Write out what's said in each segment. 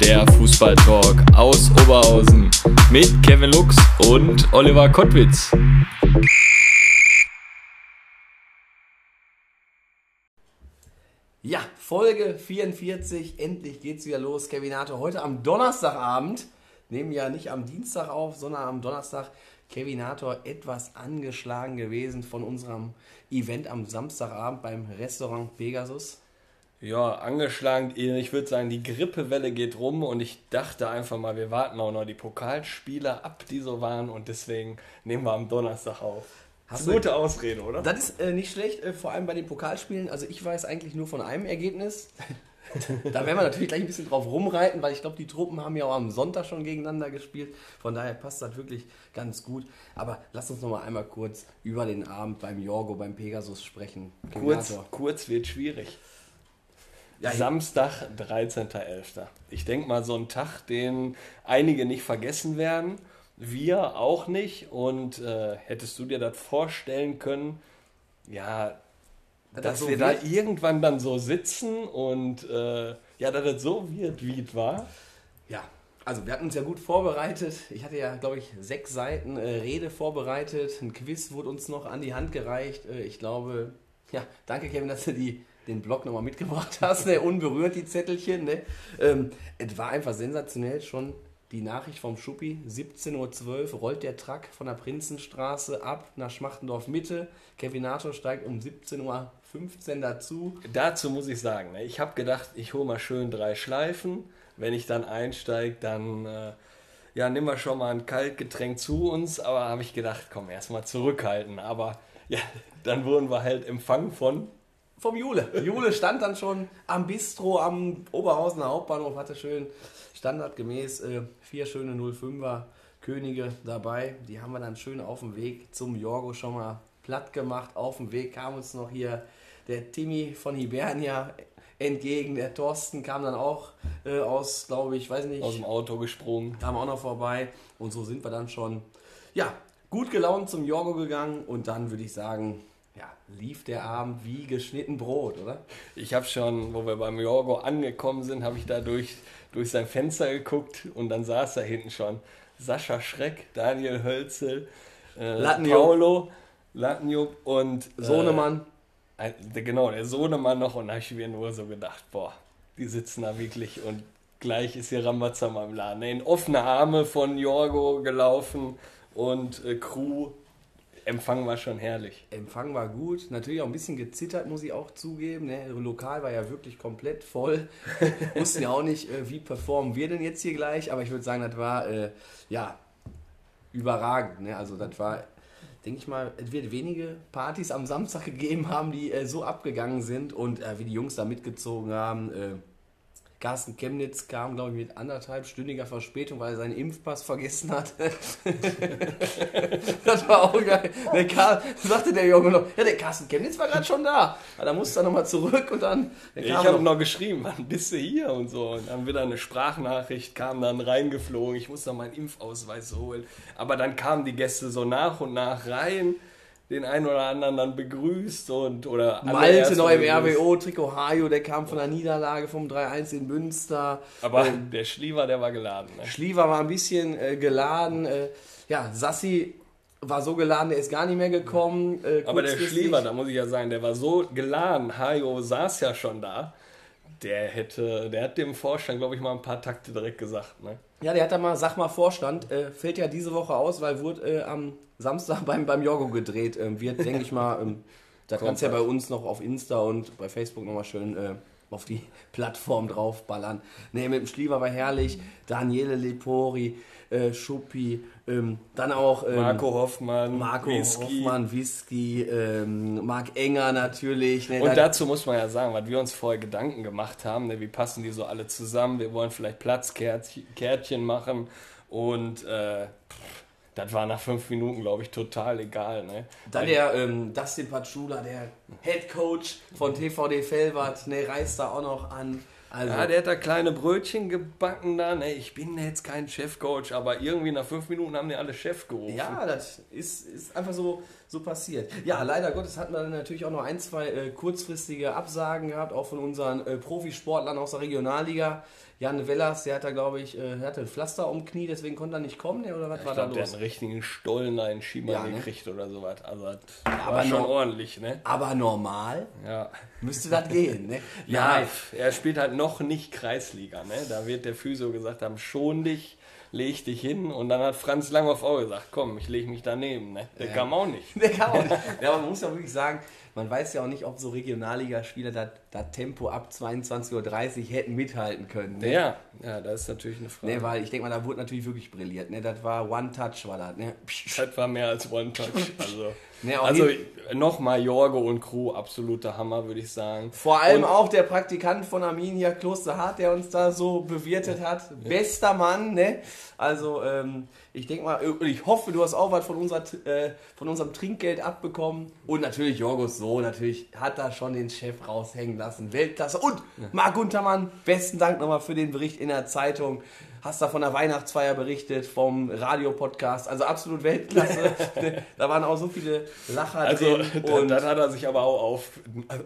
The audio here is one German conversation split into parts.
der Fußballtalk aus Oberhausen mit Kevin Lux und Oliver Kottwitz. Ja, Folge 44, endlich geht's wieder los. Kevinator heute am Donnerstagabend, nehmen ja nicht am Dienstag auf, sondern am Donnerstag. Kevinator etwas angeschlagen gewesen von unserem Event am Samstagabend beim Restaurant Pegasus. Ja, angeschlagen, ich würde sagen, die Grippewelle geht rum und ich dachte einfach mal, wir warten auch noch die Pokalspiele ab, die so waren und deswegen nehmen wir am Donnerstag auf. Hast du gute Ausrede, oder? Das ist äh, nicht schlecht, äh, vor allem bei den Pokalspielen. Also ich weiß eigentlich nur von einem Ergebnis. da werden wir natürlich gleich ein bisschen drauf rumreiten, weil ich glaube, die Truppen haben ja auch am Sonntag schon gegeneinander gespielt. Von daher passt das wirklich ganz gut. Aber lass uns noch mal einmal kurz über den Abend beim Jorgo, beim Pegasus sprechen. Kurz, kurz wird schwierig. Ja, Samstag, 13.11. Ich denke mal, so ein Tag, den einige nicht vergessen werden. Wir auch nicht. Und äh, hättest du dir das vorstellen können, ja, Dass dass das so wir wird? da irgendwann dann so sitzen und äh, ja, dass das so wird, wie es war? Ja, also wir hatten uns ja gut vorbereitet. Ich hatte ja, glaube ich, sechs Seiten äh, Rede vorbereitet. Ein Quiz wurde uns noch an die Hand gereicht. Äh, ich glaube, ja, danke Kevin, dass du die, den Blog nochmal mitgebracht hast. Ne? Unberührt die Zettelchen. Ne? Ähm, es war einfach sensationell schon. Die Nachricht vom Schuppi, 17.12 Uhr rollt der Truck von der Prinzenstraße ab nach Schmachtendorf Mitte. Kevinator steigt um 17.15 Uhr dazu. Dazu muss ich sagen, ne, ich habe gedacht, ich hole mal schön drei Schleifen. Wenn ich dann einsteige, dann äh, ja, nehmen wir schon mal ein Kaltgetränk zu uns. Aber habe ich gedacht, komm, erstmal zurückhalten. Aber ja, dann wurden wir halt empfangen von. Vom Jule. Jule stand dann schon am Bistro am Oberhausener Hauptbahnhof, hatte schön standardgemäß äh, vier schöne 05er Könige dabei. Die haben wir dann schön auf dem Weg zum Jorgo schon mal platt gemacht. Auf dem Weg kam uns noch hier der Timmy von Hibernia entgegen. Der Thorsten kam dann auch äh, aus, glaube ich, weiß nicht, Aus dem Auto gesprungen. kam auch noch vorbei. Und so sind wir dann schon, ja, gut gelaunt zum Jorgo gegangen. Und dann würde ich sagen, ja, lief der Abend wie geschnitten Brot, oder? Ich habe schon, wo wir beim Jorgo angekommen sind, habe ich da durch, durch sein Fenster geguckt und dann saß da hinten schon Sascha Schreck, Daniel Hölzel, äh, Lattenjup. Paolo, Lattenjup und äh, Sohnemann. Der- Genau, der Sohnemann noch und da habe ich mir nur so gedacht, boah, die sitzen da wirklich und gleich ist hier Rambazamba im Laden. In offene Arme von Jorgo gelaufen und äh, Crew, Empfang war schon herrlich. Empfang war gut, natürlich auch ein bisschen gezittert, muss ich auch zugeben. Ne? Lokal war ja wirklich komplett voll. Wussten ja auch nicht, äh, wie performen wir denn jetzt hier gleich, aber ich würde sagen, das war äh, ja überragend. Ne? Also das war, denke ich mal, es wird wenige Partys am Samstag gegeben haben, die äh, so abgegangen sind und äh, wie die Jungs da mitgezogen haben. Carsten Chemnitz kam, glaube ich, mit anderthalbstündiger Verspätung, weil er seinen Impfpass vergessen hat. das war auch geil. Der Karl, sagte der Junge noch, ja, der Carsten Chemnitz war gerade schon da. Aber da musste er nochmal zurück und dann, Ich habe noch, geschrieben, wann bist du hier und so. Und dann wieder eine Sprachnachricht, kam dann reingeflogen, ich muss noch meinen Impfausweis holen. Aber dann kamen die Gäste so nach und nach rein, den einen oder anderen dann begrüßt und oder Malte noch im begrüßt. RWO, Trikot Hajo, der kam von der Niederlage vom 3-1 in Münster. Aber Äh, der Schliefer, der war geladen. Ne? Schliever war ein bisschen äh, geladen. Äh, ja, Sassi war so geladen, der ist gar nicht mehr gekommen. Äh, Aber der. Schliefer, da muss ich ja sagen, der war so geladen. Hajo saß ja schon da. Der hätte, der hat dem Vorstand, glaube ich, mal ein paar Takte direkt gesagt. Ne? Ja, der hat da mal, sag mal, Vorstand, äh, fällt ja diese Woche aus, weil wurde äh, am Samstag beim, beim Jorgo gedreht. Ähm, wird, denke ich mal, ähm, da kannst du ja bei uns noch auf Insta und bei Facebook nochmal schön äh, auf die Plattform draufballern. Ne, mit dem Schliefer war herrlich. Daniele Lepori, äh, Schuppi, ähm, dann auch ähm, Marco Hoffmann, Marco Whisky. Hoffmann, Whisky, ähm, Marc Enger natürlich. Ne, Und dann- dazu muss man ja sagen, was wir uns vorher Gedanken gemacht haben, ne, wie passen die so alle zusammen, wir wollen vielleicht Platzkärtchen machen und äh, das war nach fünf Minuten, glaube ich, total egal. Ne? Dann der ähm, Dustin Patschula, der Head Coach von TVD Felbert, ne, reist da auch noch an. Also, Ja, der hat da kleine Brötchen gebacken da. Ne? Ich bin jetzt kein Chefcoach, aber irgendwie nach fünf Minuten haben die alle Chef gerufen. Ja, das ist, ist einfach so, so passiert. Ja, leider Gottes hatten wir dann natürlich auch noch ein, zwei äh, kurzfristige Absagen gehabt, auch von unseren äh, Profisportlern aus der Regionalliga. Jan Wellers, der hat da, glaube ich, äh, der hatte ein Pflaster um Knie, deswegen konnte er nicht kommen, ne, oder was Ich war da glaube, der los? hat einen richtigen Stollen da in Schiemann Ja, ne? gekriegt oder sowas. Also das aber war schon noch- ordentlich, ne? Aber normal Ja. müsste das gehen, ne? Ja, Nein. er spielt halt noch nicht Kreisliga, ne? Da wird der Physio gesagt haben, schon dich, leg dich hin. Und dann hat Franz Langhoff auch gesagt, komm, ich lege mich daneben, ne? Der kam auch nicht. Der kann auch nicht. Ja, aber man muss ja wirklich sagen, man weiß ja auch nicht, ob so Regionalliga-Spieler das das Tempo ab 22.30 Uhr hätten mithalten können. Ne? Ja, ja, das ist natürlich eine Frage. Ne, weil ich denke mal, da wurde natürlich wirklich brilliert. Ne? Das war One-Touch, war das. Ne? Das war mehr als One-Touch. Also, Ne, also nochmal Jorgo und Crew, absoluter Hammer, würde ich sagen. Vor allem und, auch der Praktikant von Arminia Klosterhardt, der uns da so bewirtet hat. Bester Mann, ne? Also, ähm, ich denke mal, ich hoffe, du hast auch was von, unserer, äh, von unserem Trinkgeld abbekommen. Und natürlich Jorgos so, natürlich hat er schon den Chef raushängen lassen. Weltklasse. Und Marc Guntermann, besten Dank nochmal für den Bericht in der Zeitung. Hast da von der Weihnachtsfeier berichtet, vom Radiopodcast. Also absolut Weltklasse. da waren auch so viele Lacher Also, drin. dann, Und dann hat er sich aber auch auf,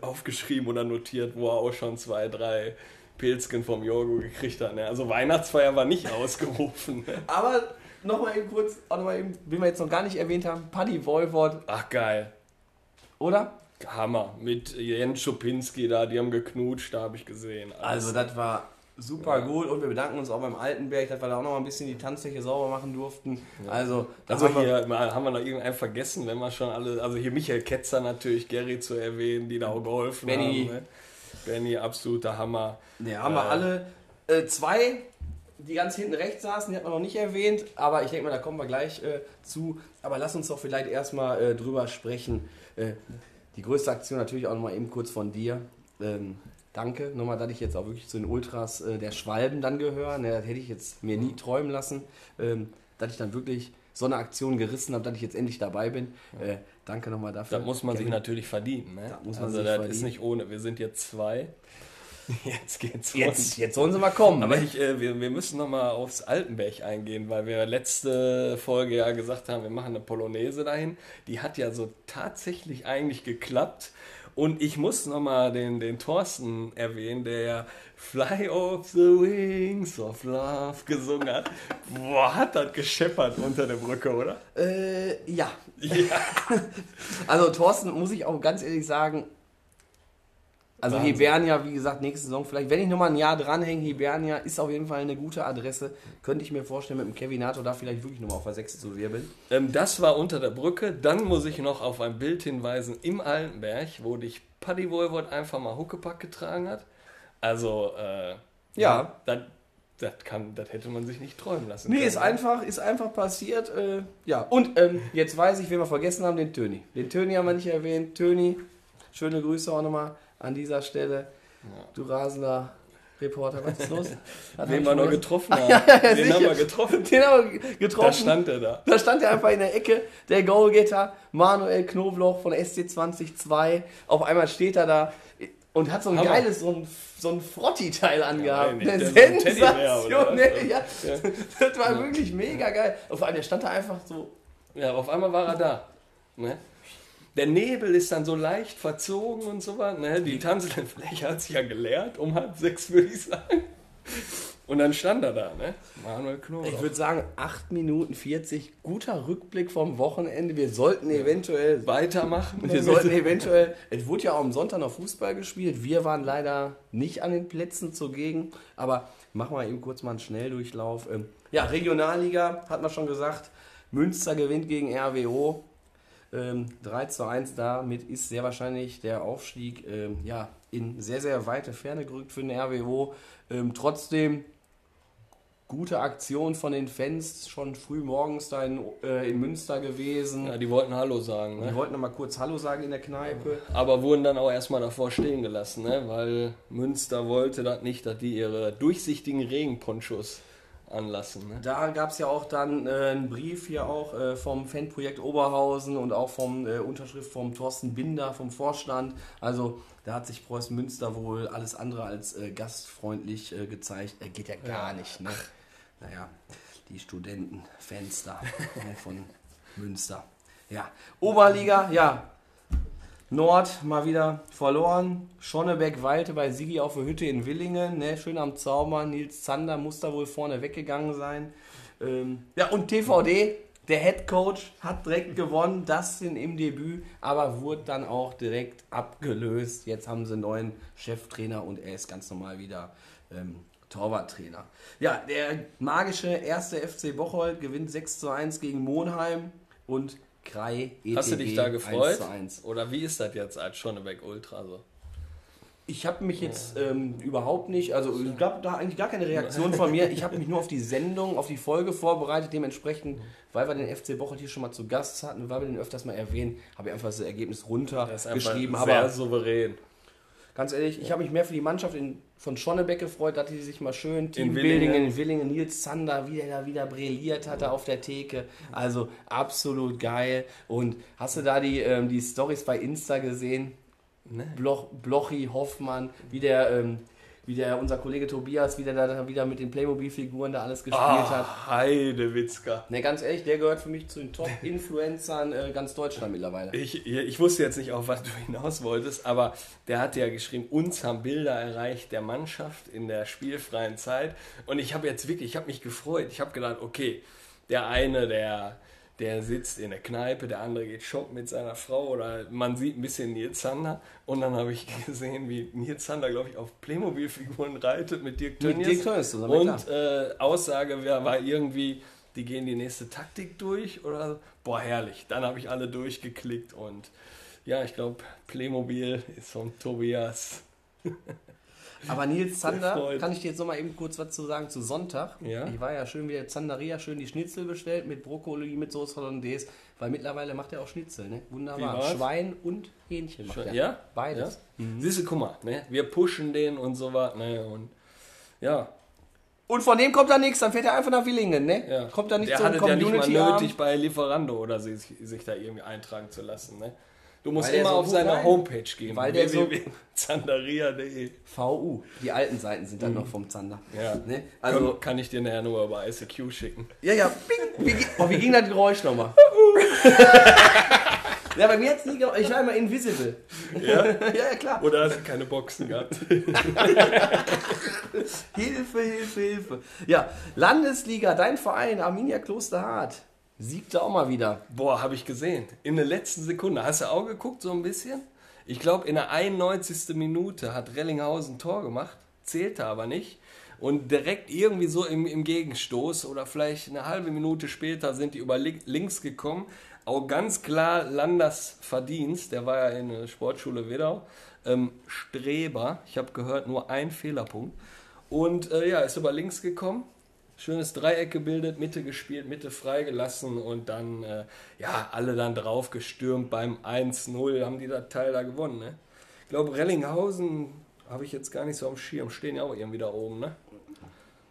aufgeschrieben oder notiert, wo er auch schon zwei, drei Pilzken vom Jorgo gekriegt hat. Ne? Also Weihnachtsfeier war nicht ausgerufen. Ne? Aber nochmal eben kurz, auch noch mal eben, wie wir jetzt noch gar nicht erwähnt haben, Paddy Voivod, Ach geil. oder? Hammer. Mit Jens Schupinski da, die haben geknutscht, da habe ich gesehen. Also das war super gut und wir bedanken uns auch beim Altenberg, dass wir da auch noch mal ein bisschen die Tanzfläche sauber machen durften. Also, das Also haben wir- hier mal, haben wir noch irgendeinen vergessen, wenn wir schon alle, also hier Michael Ketzer natürlich, Gary zu erwähnen, die da auch geholfen Benny. haben. Ne? Benny, absoluter Hammer. Ja, haben wir Äh, alle. Äh, zwei, die ganz hinten rechts saßen, die hat man noch nicht erwähnt, aber ich denke mal, da kommen wir gleich äh, zu. Aber lass uns doch vielleicht erstmal äh, drüber sprechen. Äh, die größte Aktion natürlich auch nochmal eben kurz von dir. Ähm, danke nochmal, dass ich jetzt auch wirklich zu den Ultras äh, der Schwalben dann gehöre. Ne, das hätte ich jetzt mir nie träumen lassen, ähm, dass ich dann wirklich so eine Aktion gerissen habe, dass ich jetzt endlich dabei bin. Äh, danke nochmal dafür. Das muss man sich Kevin. natürlich verdienen. Ne? Das muss man also sich das verdienen. ist nicht ohne. Wir sind jetzt zwei. Jetzt geht's Jetzt, rund. jetzt sollen sie mal kommen. Aber ne? ich, äh, wir, wir müssen nochmal aufs Altenberg eingehen, weil wir letzte Folge ja gesagt haben, wir machen eine Polonaise dahin. Die hat ja so tatsächlich eigentlich geklappt. Und ich muss nochmal den, den Thorsten erwähnen, der ja Fly off the Wings of Love gesungen hat. Boah, hat das gescheppert unter der Brücke, oder? Äh, ja. Ja. Also Thorsten, muss ich auch ganz ehrlich sagen, also Wahnsinn. Hibernia, wie gesagt, nächste Saison, vielleicht, wenn ich nochmal ein Jahr dranhänge, Hibernia ist auf jeden Fall eine gute Adresse. Könnte ich mir vorstellen, mit dem Kevinato da vielleicht wirklich nochmal auf der 6 zu wirbeln. Ähm, das war unter der Brücke. Dann muss ich noch auf ein Bild hinweisen im Altenberg, wo dich Paddy Wohlwort einfach mal Huckepack getragen hat. Also, äh, Ja. Das, das, kann, das hätte man sich nicht träumen lassen Nee, können. ist einfach, ist einfach passiert. Äh, ja, und ähm, jetzt weiß ich, wen wir vergessen haben, den Töni. Den Töni haben wir nicht erwähnt. Töni, schöne Grüße auch nochmal an dieser Stelle. Du rasender Reporter, was ist los? Hab Den wir noch getroffen haben. ja, ja, Den haben sicher. wir getroffen. Den haben wir getroffen. Da stand er da. Da stand er einfach in der Ecke, der Goalgetter, Manuel Knobloch von SC202. Auf einmal steht er da und hat so ein Hammer. geiles, so ein, so ein Frotti-Teil angehabt. was? Sensationell, ja. Das war wirklich mega geil. Auf einmal, der stand da einfach so. Ja, auf einmal war er da. Ne? Der Nebel ist dann so leicht verzogen und so was. Ne? Die tanzende Fläche hat sich ja geleert, um halb sechs würde ich sagen. Und dann stand er da, ne? Manuel Knoblauch. Ich würde sagen, 8 Minuten 40, guter Rückblick vom Wochenende. Wir sollten eventuell weitermachen. Wir sollten eventuell, es wurde ja auch am Sonntag noch Fußball gespielt. Wir waren leider nicht an den Plätzen zugegen, aber machen wir eben kurz mal einen Schnelldurchlauf. Ähm, Ja, Regionalliga, hat man schon gesagt. Münster gewinnt gegen RWO. Ähm, 3 zu 1 damit ist sehr wahrscheinlich der Aufstieg ähm, ja, in sehr, sehr weite Ferne gerückt für den RWO. Ähm, trotzdem gute Aktion von den Fans, schon früh morgens da in, äh, in Münster gewesen. Ja, die wollten Hallo sagen, Die ne? wollten noch mal kurz Hallo sagen in der Kneipe. Aber wurden dann auch erstmal davor stehen gelassen, ne? Weil Münster wollte das nicht, dass die ihre durchsichtigen Regenponchos anlassen. Ne? Da gab es ja auch dann äh, einen Brief hier auch äh, vom Fanprojekt Oberhausen und auch vom äh, Unterschrift vom Thorsten Binder vom Vorstand. Also da hat sich Preußen Münster wohl alles andere als äh, gastfreundlich äh, gezeigt. Äh, geht ja gar nicht, ne? Naja, die Studentenfans da ne, von Münster. Ja, Oberliga, ja. Nord mal wieder verloren. Schonnebeck weilte bei Sigi auf der Hütte in Willingen. Ne? Schön am Zaubern. Nils Zander muss da wohl vorne weggegangen sein. Ähm, ja, und TVD, der Head Coach, hat direkt gewonnen. Das in, im Debüt, aber wurde dann auch direkt abgelöst. Jetzt haben sie einen neuen Cheftrainer und er ist ganz normal wieder ähm, Torwarttrainer. Ja, der magische erste FC Bocholt gewinnt 6 zu 1 gegen Monheim und Krei ETG Hast du dich da 1 gefreut? zu 1. Oder wie ist das jetzt als Schonnebeck Ultra so? Ich habe mich jetzt ähm, überhaupt nicht, also es gab da eigentlich gar keine Reaktion von mir. Ich habe mich nur auf die Sendung, auf die Folge vorbereitet. Dementsprechend, weil wir den FC Bocholt hier schon mal zu Gast hatten, weil wir den öfters mal erwähnen, habe ich einfach das Ergebnis runtergeschrieben. sehr Aber souverän. ganz ehrlich, ich habe mich mehr für die Mannschaft in, von Schonnebeck gefreut, dass die sich mal schön Teambuilding Willingen. in Willingen, Nils Zander, wie der da wieder brilliert hatte auf der Theke. Also absolut geil. Und hast du da die, ähm, die Stories bei Insta gesehen? Ne? Bloch, Blochi, Hoffmann, wie der, ähm, wie der, unser Kollege Tobias, wie der da wieder mit den Playmobil-Figuren da alles gespielt hat. Ah, Heidewitzka. Ne, ganz ehrlich, der gehört für mich zu den Top-Influencern äh, ganz Deutschland mittlerweile. Ich, ich wusste jetzt nicht, auf was du hinaus wolltest, aber der hat ja geschrieben, uns haben Bilder erreicht der Mannschaft in der spielfreien Zeit. Und ich habe jetzt wirklich, ich habe mich gefreut. Ich habe gedacht, okay, der eine, der, der sitzt in der Kneipe, der andere geht shoppen mit seiner Frau oder man sieht ein bisschen Nils Zander. Und dann habe ich gesehen, wie Nils Zander, glaube ich, auf Playmobil-Figuren reitet mit Dirk Mit Tönnies. Dirk Tönnies zusammen, Und äh, Aussage war, war irgendwie, die gehen die nächste Taktik durch oder. Boah, herrlich. Dann habe ich alle durchgeklickt und ja, ich glaube, Playmobil ist von Tobias. Aber Nils Zander, kann ich dir jetzt noch mal eben kurz was zu sagen zu Sonntag? Ja. Ich war ja schön wieder Zanderia, schön die Schnitzel bestellt mit Brokkoli, mit Soße Hollandaise, weil mittlerweile macht er auch Schnitzel, ne? Wie Wunderbar. Schwein und Hähnchen macht Ja? er. ja? Beides. Ja? Siehst du, guck mal, ne? wir pushen den und so was. Ne? Und ja, Und von dem kommt da nichts, dann fährt er einfach nach Willingen, ne? ja. Kommt da nicht Der zum hat es ja nicht mal nötig, bei Lieferando oder sich, sich da irgendwie eintragen zu lassen. Ne? Du musst immer so auf seine rein- Homepage gehen. Weil der so- www.zandaria.de VU. Die alten Seiten sind dann noch vom Zander. Ja. Ne? Also Also, kann ich dir nachher nur über ICQ schicken. ja, ja, bing. Wie, oh, wie ging das Geräusch nochmal? ja, bei mir hat es nie ge- Ich war immer invisible. Ja? ja, ja, klar. Oder hast du keine Boxen gehabt? Hilfe, Hilfe, Hilfe. Ja, Landesliga, dein Verein, Arminia Klosterhardt. Siegte auch mal wieder. Boah, habe ich gesehen. In der letzten Sekunde. Hast du auch geguckt, so ein bisschen? Ich glaube, in der 91. Minute hat Rellinghausen ein Tor gemacht. Zählte aber nicht. Und direkt irgendwie so im, im Gegenstoß oder vielleicht eine halbe Minute später sind die über li- links gekommen. Auch ganz klar Landers Verdienst. Der war ja in der Sportschule Wedau. Ähm, Streber. Ich habe gehört, nur ein Fehlerpunkt. Und äh, ja, ist über links gekommen. Schönes Dreieck gebildet, Mitte gespielt, Mitte freigelassen und dann, äh, ja, alle dann drauf gestürmt beim 1-0, haben die das Teil da gewonnen, ne? Ich glaube, Rellinghausen habe ich jetzt gar nicht so am Schirm, stehen ja auch irgendwie da oben, ne?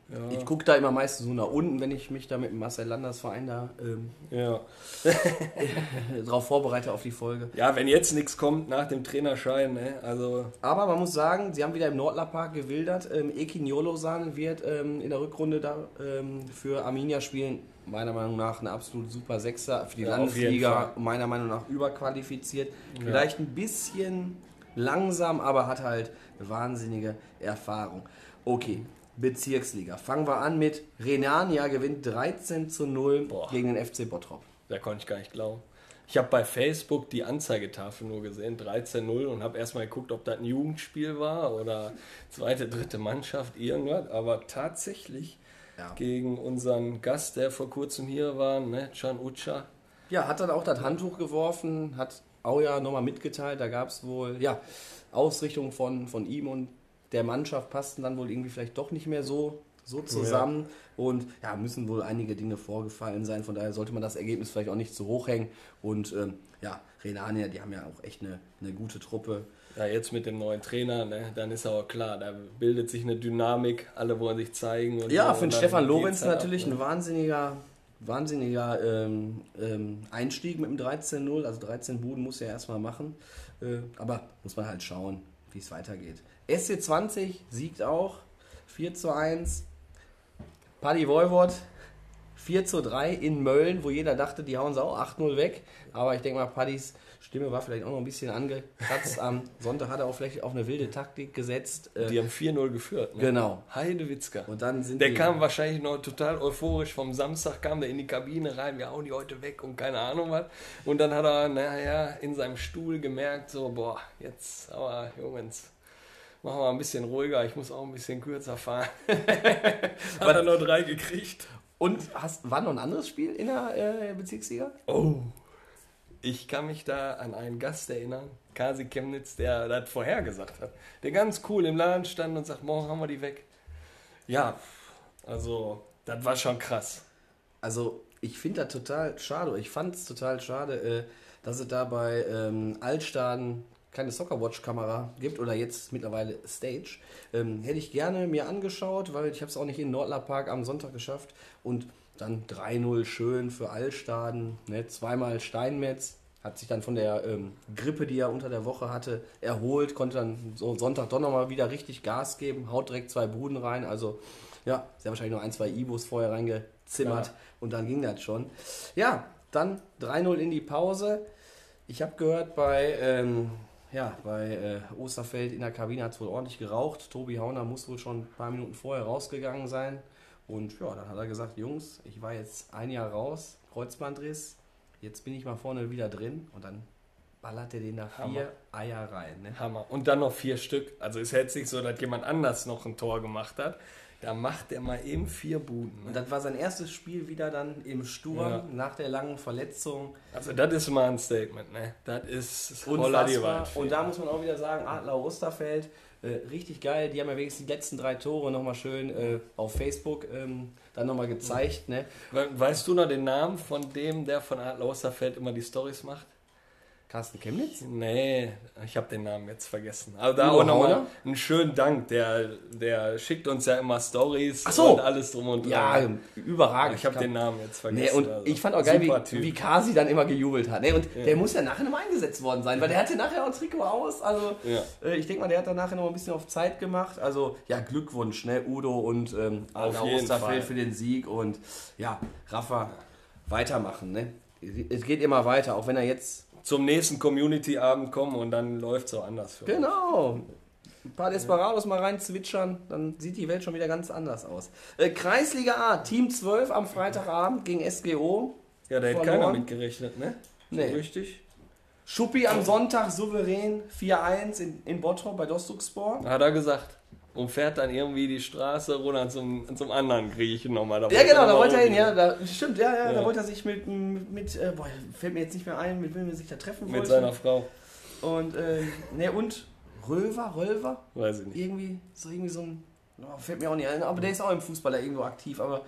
Ja. Ich gucke da immer meistens so nach unten, wenn ich mich da mit dem Marcel Landers Verein da ähm, ja. drauf vorbereite auf die Folge. ja, wenn jetzt nichts kommt nach dem Trainerschein, ne? Also, Aber man muss sagen, sie haben wieder im Nordlerpark gewildert. Ähm, Ekin Jolosan wird ähm, in der Rückrunde da ähm, für Arminia spielen. Meiner Meinung nach eine absolut super Sechser für die Ja, Landesliga. Meiner Meinung nach überqualifiziert. Vielleicht ein bisschen langsam, aber hat halt wahnsinnige Erfahrung. Okay, Bezirksliga. Fangen wir an mit Renania gewinnt 13 zu 0 Boah. gegen den FC Bottrop. da konnte ich gar nicht glauben. Ich habe bei Facebook die Anzeigetafel nur gesehen, 13-0, und habe erstmal geguckt, ob das ein Jugendspiel war oder zweite, dritte Mannschaft, irgendwas. Aber tatsächlich Ja. gegen unseren Gast, der vor kurzem hier war, ne, Can Ucha. Ja, hat dann auch das Handtuch geworfen, hat Auja nochmal mitgeteilt, da gab es wohl, ja, Ausrichtungen von, von ihm und der Mannschaft passten dann wohl irgendwie vielleicht doch nicht mehr so, so zusammen und ja, müssen wohl einige Dinge vorgefallen sein, von daher sollte man das Ergebnis vielleicht auch nicht zu hoch hängen und ähm, ja, Renania, die haben ja auch echt eine, eine gute Truppe. Ja, jetzt mit dem neuen Trainer, ne, dann ist aber klar, da bildet sich eine Dynamik, alle wollen sich zeigen. Und Ja, so, für den Stefan Lorenz halt natürlich ab, ein ne? wahnsinniger, wahnsinniger ähm, ähm, Einstieg mit dem 13-0. Also 13 Buden muss er erstmal machen. Äh, aber muss man halt schauen, wie es weitergeht. SC20 siegt auch 4 zu 1. Paddy Voivod 4 zu 3 in Mölln, wo jeder dachte, die hauen sie auch 8-0 weg. Aber ich denke mal, Paddys Stimme war vielleicht auch noch ein bisschen angekratzt. Am Sonntag hat er auch vielleicht auf eine wilde Taktik gesetzt. Äh, Die haben 4-0 geführt. Ne? Genau. Heidewitzka. Und dann sind Der die, kam wahrscheinlich noch total euphorisch vom Samstag, kam der in die Kabine rein, wir hauen die heute weg und keine Ahnung was. Und dann hat er, naja, in seinem Stuhl gemerkt, so, boah, jetzt, aber Jungs, machen wir ein bisschen ruhiger, ich muss auch ein bisschen kürzer fahren. hat er noch drei gekriegt. Und hast, war noch ein anderes Spiel in der äh, Bezirksliga? Oh. Ich kann mich da an einen Gast erinnern, Kasi Chemnitz, der das vorhergesagt hat. Der ganz cool im Laden stand und sagt, morgen haben wir die weg. Ja, also, das war schon krass. Also, ich finde das total schade, ich fand es total schade, äh, dass es da bei ähm, Altstaden keine Soccerwatch-Kamera gibt oder jetzt mittlerweile Stage. Ähm, hätte ich gerne mir angeschaut, weil ich habe es auch nicht in Nordler Park am Sonntag geschafft. Und dann 3-0 schön für Altstaden, ne? zweimal Steinmetz. Hat sich dann von der ähm, Grippe, die er unter der Woche hatte, erholt, konnte dann so Sonntag doch nochmal wieder richtig Gas geben, haut direkt zwei Buden rein. Also ja, sehr wahrscheinlich noch ein, zwei Ibos vorher reingezimmert Ja. und dann ging das schon. Ja, dann 3-0 in die Pause. Ich habe gehört, bei, ähm, ja, bei äh, Osterfeld in der Kabine hat es wohl ordentlich geraucht. Tobi Hauner muss wohl schon ein paar Minuten vorher rausgegangen sein. Und ja, dann hat er gesagt, Jungs, ich war jetzt ein Jahr raus, Kreuzbandriss, jetzt bin ich mal vorne wieder drin und dann ballert er den da vier Hammer. Eier rein. Ne? Hammer. Und dann noch vier Stück. Also ist jetzt nicht so, dass jemand anders noch ein Tor gemacht hat. Da macht er mal eben vier Buden. Und Ne? das war sein erstes Spiel wieder dann im Sturm Ja. nach der langen Verletzung. Also das ist mal ein Statement. Ne? Das ist Unfassbar. Und da muss man auch wieder sagen, Adler Osterfeld, äh, richtig geil. Die haben ja wenigstens die letzten drei Tore nochmal schön äh, auf Facebook ähm, dann nochmal gezeigt. Ne? We- Weißt du noch den Namen von dem, der von Adler Osterfeld immer die Stories macht? Carsten Chemnitz? Nee, ich habe den Namen jetzt vergessen. Aber da Udo auch nochmal einen schönen Dank. Der, der schickt uns ja immer Stories so. und alles drum und Ja, dran. überragend. ich habe den Namen jetzt Nee, vergessen. und also. ich fand auch geil, Super wie, Typ. wie Kasi dann immer gejubelt hat. Nee, und der muss ja nachher nochmal eingesetzt worden sein, weil der hatte nachher auch ein Trikot aus. Also Ja. äh, ich denke mal, der hat dann nachher noch ein bisschen auf Zeit gemacht. Also ja, Glückwunsch, ne? Udo und ähm, jeden Osterfeld für den Sieg. Und ja, Rafa, weitermachen. Ne? Es geht immer weiter, auch wenn er jetzt Zum nächsten Community-Abend kommen und dann läuft so anders für uns. Genau. Ein paar Desperados mal rein zwitschern, dann sieht die Welt schon wieder ganz anders aus. Äh, Kreisliga A, Team 12 am Freitagabend gegen SGO. Ja, da hätte Verloren. keiner mitgerechnet, ne? So Nee. richtig. Schuppi am Sonntag souverän 4-1 in, in Bottrop bei Dostukspor. Hat er gesagt. Und fährt dann irgendwie die Straße runter zum, zum anderen Griechen nochmal. Ja, genau, da wollte er hin, ja, da, stimmt, ja, ja, da Ja. wollte er sich mit, mit, mit äh, boah, fällt mir jetzt nicht mehr ein, mit wem er sich da treffen Mit wollte. seiner Frau. Und, äh, ne, und Röver, Rölver, Weiß ich nicht. irgendwie, so irgendwie so ein, oh, fällt mir auch nicht ein, aber der ist auch im Fußball da irgendwo aktiv, aber,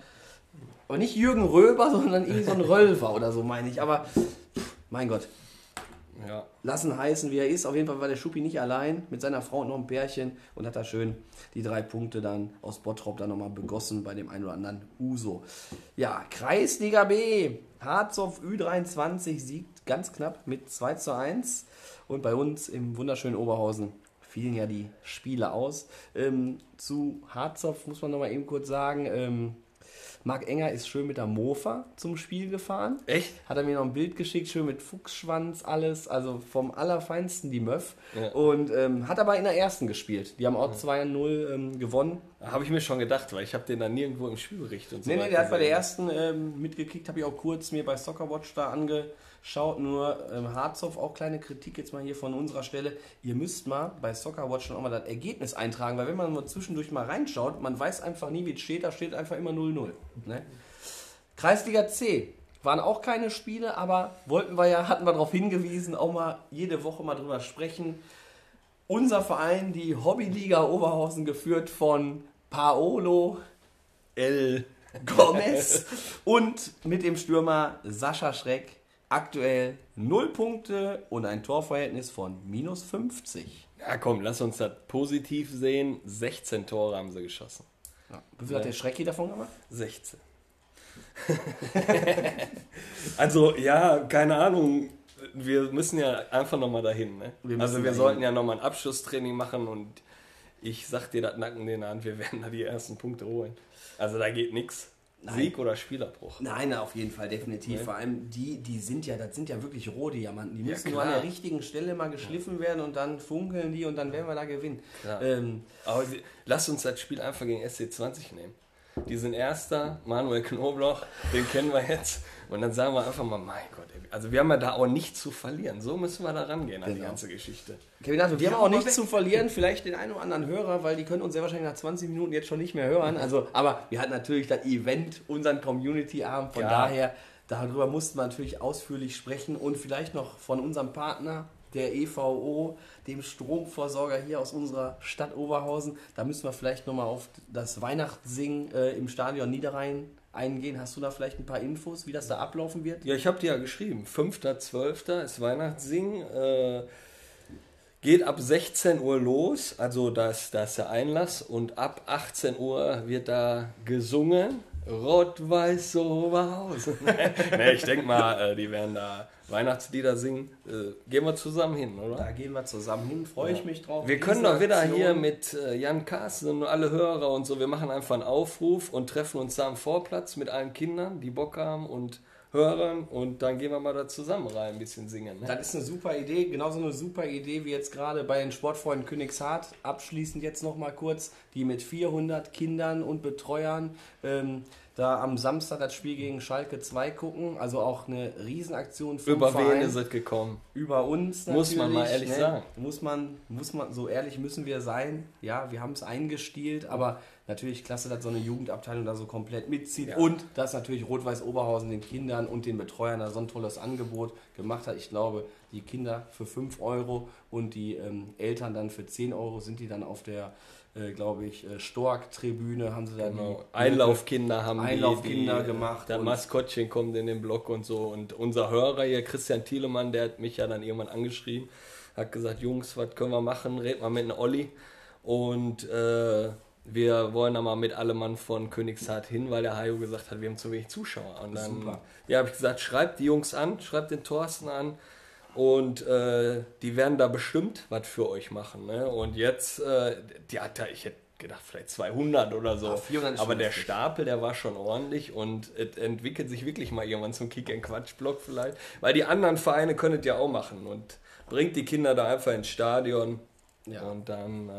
aber nicht Jürgen Röber, sondern irgendwie so ein Rölver oder so, meine ich, aber, mein Gott, Ja. lassen heißen, wie er ist. Auf jeden Fall war der Schuppi nicht allein mit seiner Frau und noch ein Pärchen und hat da schön die drei Punkte dann aus Bottrop dann nochmal begossen bei dem einen oder anderen Uso. Ja, Kreisliga B. Harzhoff Ü23 siegt ganz knapp mit 2 zu 1. Und bei uns im wunderschönen Oberhausen fielen ja die Spiele aus. Ähm, zu Harzhoff muss man nochmal eben kurz sagen, ähm, Marc Enger ist schön mit der Mofa zum Spiel gefahren. Echt? Hat er mir noch ein Bild geschickt, schön mit Fuchsschwanz, alles, also vom Allerfeinsten die Möff. Ja. Und ähm, hat aber in der ersten gespielt. Die haben auch 2-0 ähm, gewonnen. Habe ich mir schon gedacht, weil ich habe den dann nirgendwo im Spielbericht und so Nee, nee, der hat bei der gesehen. ersten ähm, mitgekickt, habe ich auch kurz mir bei Soccerwatch da angeschaut. Nur ähm, Harzhoff, auch kleine Kritik jetzt mal hier von unserer Stelle. Ihr müsst mal bei Soccerwatch schon auch mal das Ergebnis eintragen, weil wenn man mal zwischendurch mal reinschaut, man weiß einfach nie, wie es steht, da steht einfach immer 0-0. Ne? Kreisliga C. Waren auch keine Spiele, aber wollten wir ja, hatten wir darauf hingewiesen, auch mal jede Woche mal drüber sprechen. Unser Verein, die Hobbyliga Oberhausen, geführt von Paolo L. Gomez und mit dem Stürmer Sascha Schreck aktuell 0 Punkte und ein Torverhältnis von minus 50. Ja, komm, lass uns das positiv sehen. 16 Tore haben sie geschossen. Ja. Wie viel hat der Schrecki davon gemacht? 16. also, ja, keine Ahnung. Wir müssen ja einfach nochmal dahin. Ne? Wir also, wir dahin. sollten ja nochmal ein Abschlusstraining machen und ich sag dir das Nacken in den Hand, wir werden da die ersten Punkte holen. Also, da geht nichts. Sieg oder Spielerbruch. Nein, auf jeden Fall, definitiv. Nee. Vor allem die, die sind ja, das sind ja wirklich rohe Diamanten. Die Ja, müssen nur an der richtigen Stelle mal geschliffen werden und dann funkeln die und dann werden wir da gewinnen. Ähm, Aber lass uns das Spiel einfach gegen SC20 nehmen. Die sind Erster, Manuel Knobloch, den kennen wir jetzt. Und dann sagen wir einfach mal, mein Gott, ey, also wir haben ja da auch nichts zu verlieren. So müssen wir da rangehen an die Genau. ganze Geschichte. Kevin, also, wir Ja, haben auch nichts zu verlieren, vielleicht den einen oder anderen Hörer, weil die können uns sehr wahrscheinlich nach 20 Minuten jetzt schon nicht mehr hören. Also, aber wir hatten natürlich das Event, unseren Community-Abend, von Ja. daher, darüber mussten wir natürlich ausführlich sprechen und vielleicht noch von unserem Partner, der EVO, dem Stromversorger hier aus unserer Stadt Oberhausen. Da müssen wir vielleicht nochmal auf das Weihnachtssingen äh, im Stadion Niederrhein eingehen. Hast du da vielleicht ein paar Infos, wie das da ablaufen wird? Ja, ich habe dir ja geschrieben. 5.12. ist Weihnachtssingen. Äh, geht ab 16 Uhr los. Also da ist, da ist der Einlass. Und ab 18 Uhr wird da gesungen. Rot-Weiß Oberhausen. nee, ich denke mal, äh, die werden da Weihnachtslieder singen. Äh, gehen wir zusammen hin, oder? Da gehen wir zusammen hin, freue ich mich drauf. Wir können doch wieder Riesenaktion. hier mit äh, Jan Carsten und alle Hörer und so, wir machen einfach einen Aufruf und treffen uns da am Vorplatz mit allen Kindern, die Bock haben und Hörern und dann gehen wir mal da zusammen rein, ein bisschen singen. Ne? Das ist eine super Idee, genauso eine super Idee wie jetzt gerade bei den Sportfreunden Königshardt. Abschließend jetzt nochmal kurz, die mit 400 Kindern und Betreuern ähm, da am Samstag das Spiel gegen Schalke 2 gucken. Also auch eine Riesenaktion vom Über wen Verein. ist es gekommen? Über uns natürlich. Muss man mal ehrlich ne? sagen. Muss man, muss man, so ehrlich müssen wir sein. Ja, wir haben es eingestielt, aber natürlich klasse, dass so eine Jugendabteilung da so komplett mitzieht. Ja. Und dass natürlich Rot-Weiß Oberhausen den Kindern und den Betreuern da so ein tolles Angebot gemacht hat. Ich glaube, die Kinder für 5 Euro und die ähm, Eltern dann für 10 Euro sind die dann auf der, äh, glaube ich, äh, Stork-Tribüne, haben sie da Genau. die Einlaufkinder haben die- Einlaufkinder die, gemacht Der Maskottchen kommt in den Block und so. Und unser Hörer hier, Christian Thielemann, der hat mich ja dann irgendwann angeschrieben, hat gesagt, Jungs, was können wir machen? Red mal mit einem Olli. Und äh, wir wollen da mal mit allem Mann von Königshardt hin, weil der Hajo gesagt hat, wir haben zu wenig Zuschauer. Und dann Super. ja, habe ich gesagt, schreibt die Jungs an, schreibt den Thorsten an. Und äh, die werden da bestimmt was für euch machen. Ne? Und jetzt, äh, die hat da, ich hätte gedacht, vielleicht 200 oder so. Ah, 400 ist Aber der. Stapel, der war schon ordentlich und es entwickelt sich wirklich mal irgendwann zum Kick-and-Quatsch-Block vielleicht. Weil die anderen Vereine es ja auch machen und bringt die Kinder da einfach ins Stadion Ja. und dann äh,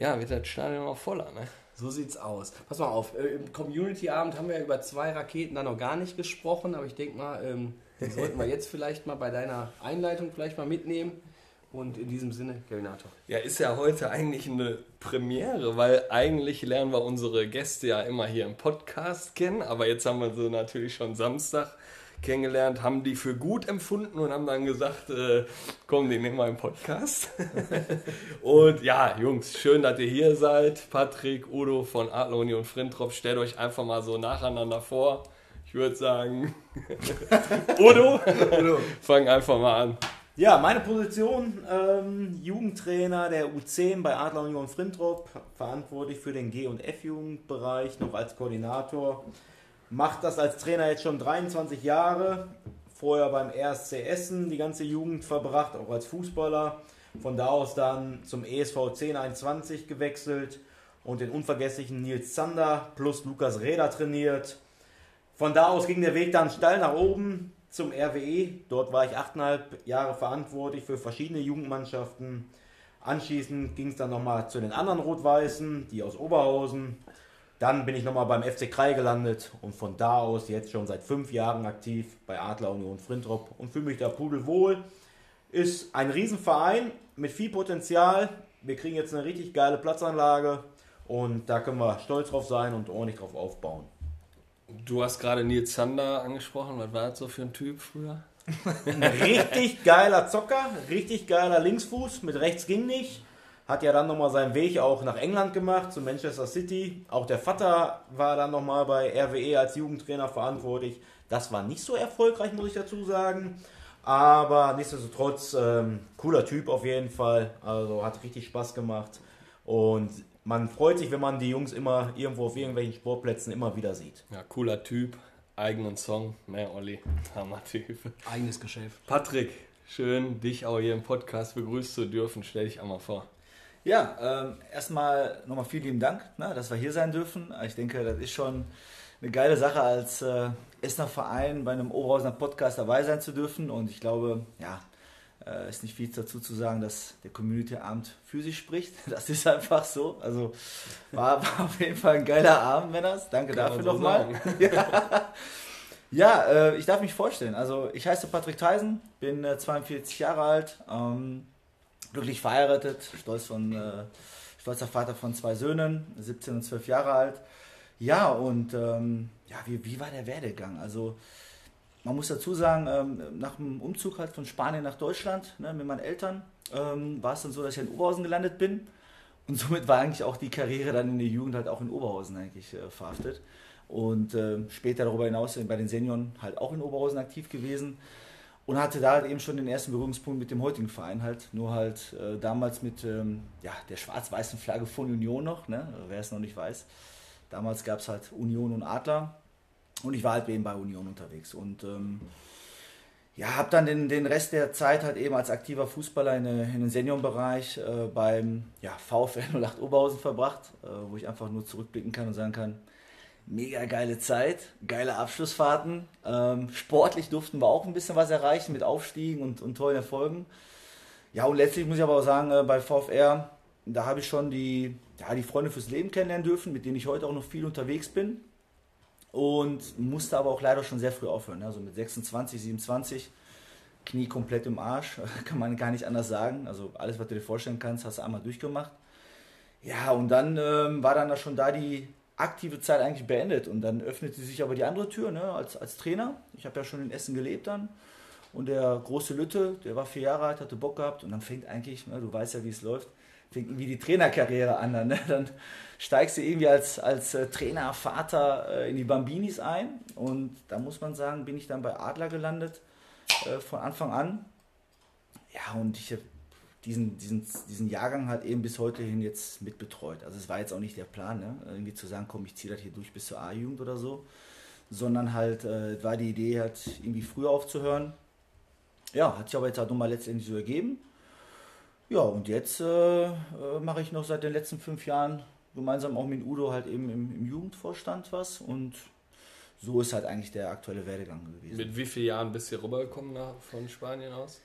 ja, wird das Stadion auch voller. Ne? So sieht's aus. Pass mal auf, äh, im Community-Abend haben wir ja über zwei Raketen da noch gar nicht gesprochen, aber ich denke mal, ähm, die sollten wir jetzt vielleicht mal bei deiner Einleitung vielleicht mal mitnehmen. Und in diesem Sinne, Kevinator. Ja, ist ja heute eigentlich eine Premiere, weil eigentlich lernen wir unsere Gäste ja immer hier im Podcast kennen, aber jetzt haben wir sie natürlich schon Samstag kennengelernt, haben die für gut empfunden und haben dann gesagt, äh, komm, die nehmen wir im Podcast. und ja, Jungs, schön, dass ihr hier seid. Patrick, Udo von Adler Union Frintrop, stellt euch einfach mal so nacheinander vor. Ich würde sagen, Udo, fang einfach mal an. Ja, meine Position, ähm, Jugendtrainer der U10 bei Adler Union Frintrop, verantwortlich für den G- und F-Jugendbereich, noch als Koordinator. Macht das als Trainer jetzt schon 23 Jahre, vorher beim RSC Essen die ganze Jugend verbracht, auch als Fußballer. Von da aus dann zum ESV 1021 gewechselt und den unvergesslichen Nils Zander plus Lukas Räder trainiert. Von da aus ging der Weg dann steil nach oben zum RWE. Dort war ich achteinhalb Jahre verantwortlich für verschiedene Jugendmannschaften. Anschließend ging es dann nochmal zu den anderen Rot-Weißen, die aus Oberhausen. Dann bin ich nochmal beim FC Krei gelandet und von da aus jetzt schon seit fünf Jahren aktiv bei Adler Union Frintrop und fühle mich da pudelwohl. Ist ein Riesenverein mit viel Potenzial. Wir kriegen jetzt eine richtig geile Platzanlage und da können wir stolz drauf sein und ordentlich drauf aufbauen. Du hast gerade Nils Zander angesprochen. Was war das so für ein Typ früher? Ein richtig geiler Zocker, richtig geiler Linksfuß, mit rechts ging nicht. Hat ja dann nochmal seinen Weg auch nach England gemacht, zu Manchester City. Auch der Vater war dann nochmal bei RWE als Jugendtrainer verantwortlich. Das war nicht so erfolgreich, muss ich dazu sagen. Aber nichtsdestotrotz, ähm, cooler Typ auf jeden Fall. Also hat richtig Spaß gemacht. Und man freut sich, wenn man die Jungs immer irgendwo auf irgendwelchen Sportplätzen immer wieder sieht. Ja, cooler Typ, eigenen Song, ne, Olli, Hammer-Typ. Eigenes Geschäft. Patrick, schön, dich auch hier im Podcast begrüßen zu dürfen. Stell dich einmal vor. Ja, ähm, erstmal nochmal vielen lieben Dank, ne, dass wir hier sein dürfen. Ich denke, das ist schon eine geile Sache, als äh, Essener Verein bei einem Oberhausener Podcast dabei sein zu dürfen. Und ich glaube, ja, äh, ist nicht viel dazu zu sagen, dass der Community-Abend für sich spricht. Das ist einfach so. Also war, war auf jeden Fall ein geiler Abend, Männers. Danke Kann dafür so nochmal. Ja, ja äh, ich darf mich vorstellen. Also ich heiße Patrick Theisen, bin äh, 42 Jahre alt, ähm, glücklich verheiratet, stolz von, äh, stolzer Vater von zwei Söhnen, 17 und 12 Jahre alt. Ja, und ähm, ja, wie, wie war der Werdegang? Also man muss dazu sagen, ähm, nach dem Umzug halt von Spanien nach Deutschland ne, mit meinen Eltern ähm, war es dann so, dass ich in Oberhausen gelandet bin. Und somit war eigentlich auch die Karriere dann in der Jugend halt auch in Oberhausen eigentlich äh, verhaftet. Und ähm, später darüber hinaus bei den Senioren halt auch in Oberhausen aktiv gewesen. Und hatte da halt eben schon den ersten Berührungspunkt mit dem heutigen Verein halt. Nur halt äh, damals mit ähm, ja, der schwarz-weißen Flagge von Union noch, ne? wer es noch nicht weiß. Damals gab es halt Union und Adler. Und ich war halt eben bei Union unterwegs. Und ähm, ja, habe dann den, den Rest der Zeit halt eben als aktiver Fußballer in, äh, in den Seniorenbereich äh, beim ja, VfL 08 Oberhausen verbracht, äh, wo ich einfach nur zurückblicken kann und sagen kann, mega geile Zeit, geile Abschlussfahrten. Ähm, sportlich durften wir auch ein bisschen was erreichen mit Aufstiegen und, und tollen Erfolgen. Ja, und letztlich muss ich aber auch sagen, äh, bei VfR, da habe ich schon die, ja, die Freunde fürs Leben kennenlernen dürfen, mit denen ich heute auch noch viel unterwegs bin. Und musste aber auch leider schon sehr früh aufhören. Also mit 26, 27, Knie komplett im Arsch, kann man gar nicht anders sagen. Also alles, was du dir vorstellen kannst, hast du einmal durchgemacht. Ja, und dann ähm, war dann da schon da die aktive Zeit eigentlich beendet. Und dann öffnete sich aber die andere Tür ne, als, als Trainer. Ich habe ja schon in Essen gelebt dann. Und der große Lütte, der war vier Jahre alt, hatte Bock gehabt. Und dann fängt eigentlich, ne, du weißt ja, wie es läuft, fängt irgendwie die Trainerkarriere an. Dann, ne? dann steigst du irgendwie als, als äh, Trainer, Vater äh, in die Bambinis ein. Und da muss man sagen, bin ich dann bei Adler gelandet äh, von Anfang an. Ja, und ich habe diesen, diesen, diesen Jahrgang halt eben bis heute hin jetzt mitbetreut. Also es war jetzt auch nicht der Plan, ne? irgendwie zu sagen, komm, ich ziehe das hier durch bis zur A-Jugend oder so, sondern halt äh, war die Idee halt irgendwie früher aufzuhören. Ja, hat sich aber jetzt halt nochmal letztendlich so ergeben. Ja, und jetzt äh, äh, mache ich noch seit den letzten fünf Jahren gemeinsam auch mit Udo halt eben im, im Jugendvorstand was und so ist halt eigentlich der aktuelle Werdegang gewesen. Mit wie vielen Jahren bist du hier rübergekommen nach, von Spanien aus?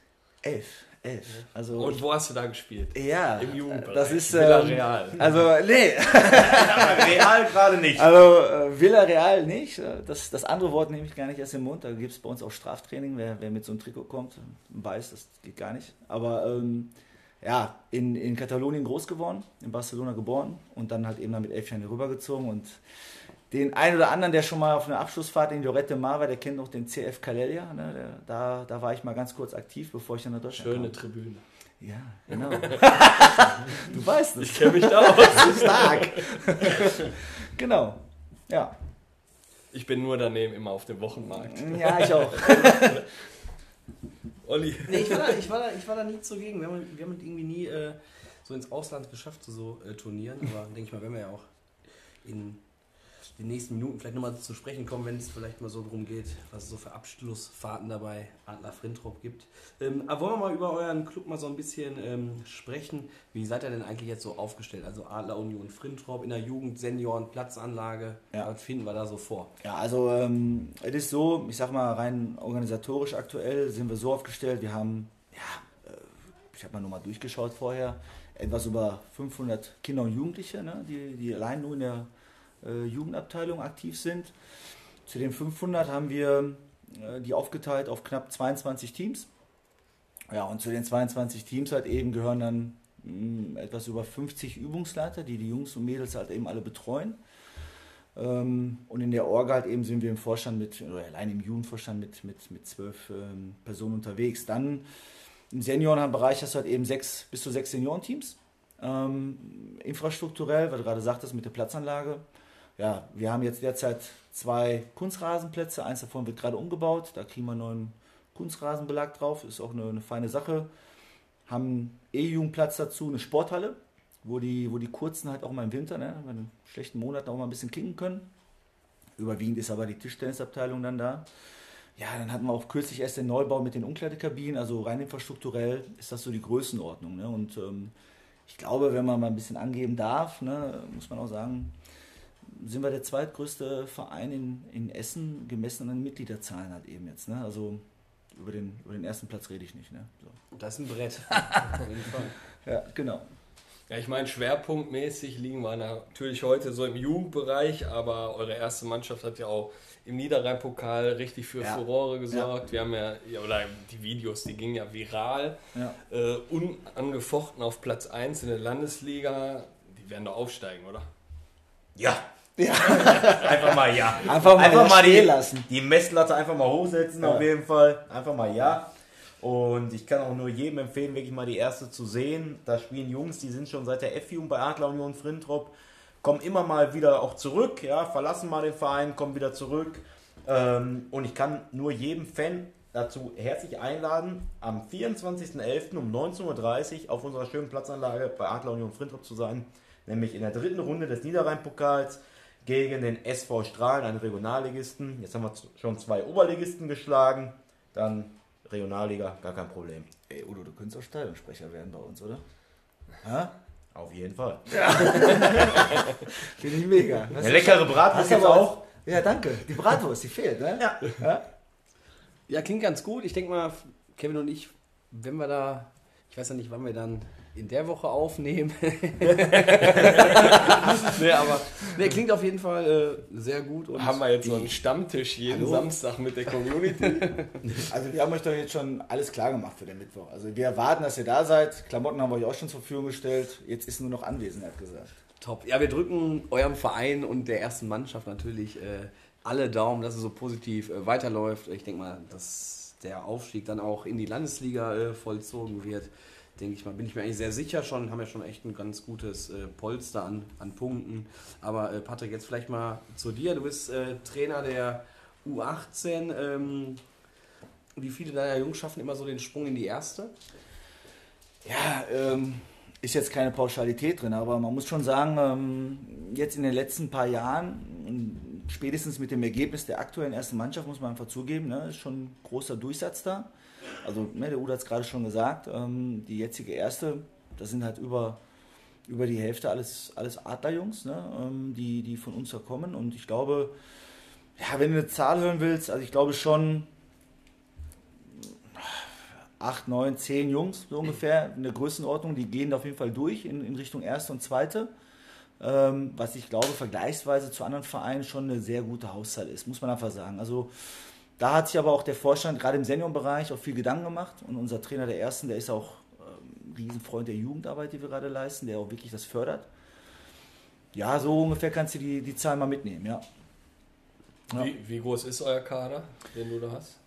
elf, elf. Also Und wo hast du da gespielt? ja, Im Jugendbereich. das ist Villarreal. Ähm, also nee, Real gerade nicht. Also äh, Villarreal nicht. Äh, Das, das andere Wort nehme ich gar nicht erst im Mund. Da gibt es bei uns auch Straftraining. Wer, wer mit so einem Trikot kommt, weiß, das geht gar nicht. Aber ähm, ja, in, in Katalonien groß geworden, in Barcelona geboren und dann halt eben dann mit elf Jahren hier rübergezogen. Und den einen oder anderen, der schon mal auf einer Abschlussfahrt in Lorette Mar war, der kennt noch den CF Calella. Ne? Der, da, da war ich mal ganz kurz aktiv, bevor ich dann nach Deutschland Schöne kam. Tribüne. Ja, genau. du weißt es. Ich kenne mich da aus. Stark. genau. Ja. Ich bin nur daneben immer auf dem Wochenmarkt. Ja, ich auch. Olli. Nee, ich war da, ich war da, ich war da nie zugegen. Wir haben, wir haben irgendwie nie äh, so ins Ausland geschafft, zu so äh, Turnieren. Aber denke ich mal, wenn wir ja auch in den nächsten Minuten vielleicht nochmal zu sprechen kommen, wenn es vielleicht mal so darum geht, was es so für Abschlussfahrten dabei Adler Frintrop gibt. Ähm, aber wollen wir mal über euren Club mal so ein bisschen ähm, sprechen. Wie seid ihr denn eigentlich jetzt so aufgestellt? Also Adler Union Frintrop in der Jugend, Senioren, Platzanlage. Ja. Was finden wir da so vor? Ja, also ähm, es ist so, ich sag mal rein organisatorisch aktuell sind wir so aufgestellt, wir haben, ja, äh, ich habe mal nochmal durchgeschaut vorher, etwas über 500 Kinder und Jugendliche, ne, die, die allein nur in der äh, Jugendabteilung aktiv sind. Zu den 500 haben wir äh, die aufgeteilt auf knapp 22 Teams. Ja, und zu den 22 Teams halt eben gehören dann mh, etwas über 50 Übungsleiter, die die Jungs und Mädels halt eben alle betreuen. Ähm, und in der Orga halt eben sind wir im Vorstand mit, oder allein im Jugendvorstand mit, mit, mit zwölf ähm, Personen unterwegs. Dann im Seniorenbereich hast du halt eben sechs, bis zu sechs Seniorenteams. Ähm, infrastrukturell, weil du gerade sagtest, mit der Platzanlage. Ja, wir haben jetzt derzeit zwei Kunstrasenplätze, eins davon wird gerade umgebaut, da kriegen wir einen neuen Kunstrasenbelag drauf, ist auch eine, eine feine Sache. Haben E-Jugendplatz dazu, eine Sporthalle, wo die, wo die Kurzen halt auch mal im Winter, ne, bei den schlechten Monaten auch mal ein bisschen kicken können. Überwiegend ist aber die Tischtennisabteilung dann da. Ja, dann hatten wir auch kürzlich erst den Neubau mit den Umkleidekabinen, also rein infrastrukturell ist das so die Größenordnung. Ne? Und ähm, ich glaube, wenn man mal ein bisschen angeben darf, ne, muss man auch sagen, sind wir der zweitgrößte Verein in, in Essen, gemessen an den Mitgliederzahlen halt eben jetzt. Ne? Also über den, über den ersten Platz rede ich nicht. Ne? So. Das ist ein Brett. Auf jeden Fall. Ja, genau. Ja, ich meine, schwerpunktmäßig liegen wir natürlich heute so im Jugendbereich, aber eure erste Mannschaft hat ja auch im Niederrhein-Pokal richtig für Ja. Furore gesorgt. Wir haben ja, ja, oder die Videos, die gingen ja viral. Ja. Äh, unangefochten auf Platz 1 in der Landesliga. Die werden doch aufsteigen, oder? Ja. einfach mal ja. Einfach mal einfach mal die, lassen. die Messlatte einfach mal hochsetzen, Ja. auf jeden Fall. Einfach mal ja. Und ich kann auch nur jedem empfehlen, wirklich mal die erste zu sehen. Da spielen Jungs, die sind schon seit der F-Jugend bei Adler Union Frintrop, kommen immer mal wieder auch zurück, ja, verlassen mal den Verein, kommen wieder zurück. Ähm, und ich kann nur jedem Fan dazu herzlich einladen, am 24.11. um 19.30 Uhr auf unserer schönen Platzanlage bei Adler Union Frintrop zu sein, nämlich in der dritten Runde des Niederrhein-Pokals gegen den SV Strahlen, einen Regionalligisten. Jetzt haben wir schon zwei Oberligisten geschlagen, dann Regionalliga, gar kein Problem. Ey, Udo, du könntest auch Stadionsprecher werden bei uns, oder? Ja? Auf jeden Fall. Finde ich mega. Eine leckere Bratwurst aber auch. Ja, danke. Die Bratwurst, die fehlt, ne? Ja. Ja, klingt ganz gut. Ich denke mal, Kevin und ich, wenn wir da, ich weiß ja nicht, wann wir dann in der Woche aufnehmen. nee, aber nee, klingt auf jeden Fall äh, sehr gut. Und haben wir jetzt so einen Stammtisch jeden Hallo? Samstag mit der Community? Also wir haben euch doch jetzt schon alles klar gemacht für den Mittwoch. Also wir erwarten, dass ihr da seid. Klamotten haben wir euch auch schon zur Verfügung gestellt. Jetzt ist nur noch Anwesenheit gesagt. Top. Ja, wir drücken eurem Verein und der ersten Mannschaft natürlich äh, alle Daumen, dass es so positiv äh, weiterläuft. Ich denke mal, dass der Aufstieg dann auch in die Landesliga äh, vollzogen wird. Denke ich mal, bin ich mir eigentlich sehr sicher schon. Haben ja schon echt ein ganz gutes äh, Polster an, an Punkten. Aber äh, Patrick, jetzt vielleicht mal zu dir. Du bist äh, Trainer der U18. Ähm, wie viele deiner Jungs schaffen immer so den Sprung in die erste? Ja, ähm, ist jetzt keine Pauschalität drin, aber man muss schon sagen, ähm, jetzt in den letzten paar Jahren, spätestens mit dem Ergebnis der aktuellen ersten Mannschaft, muss man einfach zugeben, ne, ist schon ein großer Durchsatz da. Also, ne, der Udo hat es gerade schon gesagt, ähm, die jetzige erste, das sind halt über, über die Hälfte alles, alles Adlerjungs, ne, ähm, die, die von uns da kommen. Und ich glaube, ja, wenn du eine Zahl hören willst, also ich glaube schon, acht, neun, zehn Jungs so ungefähr in der Größenordnung, die gehen da auf jeden Fall durch in, in Richtung erste und zweite. Ähm, was ich glaube, vergleichsweise zu anderen Vereinen schon eine sehr gute Hauszahl ist, muss man einfach sagen. Also da hat sich aber auch der Vorstand gerade im Seniorenbereich auch viel Gedanken gemacht und unser Trainer der Ersten, der ist auch ähm, Riesenfreund der Jugendarbeit, die wir gerade leisten, der auch wirklich das fördert. Ja, so ungefähr kannst du die, die Zahl mal mitnehmen, ja. Ja. Wie, wie groß ist euer Kader, den du da hast?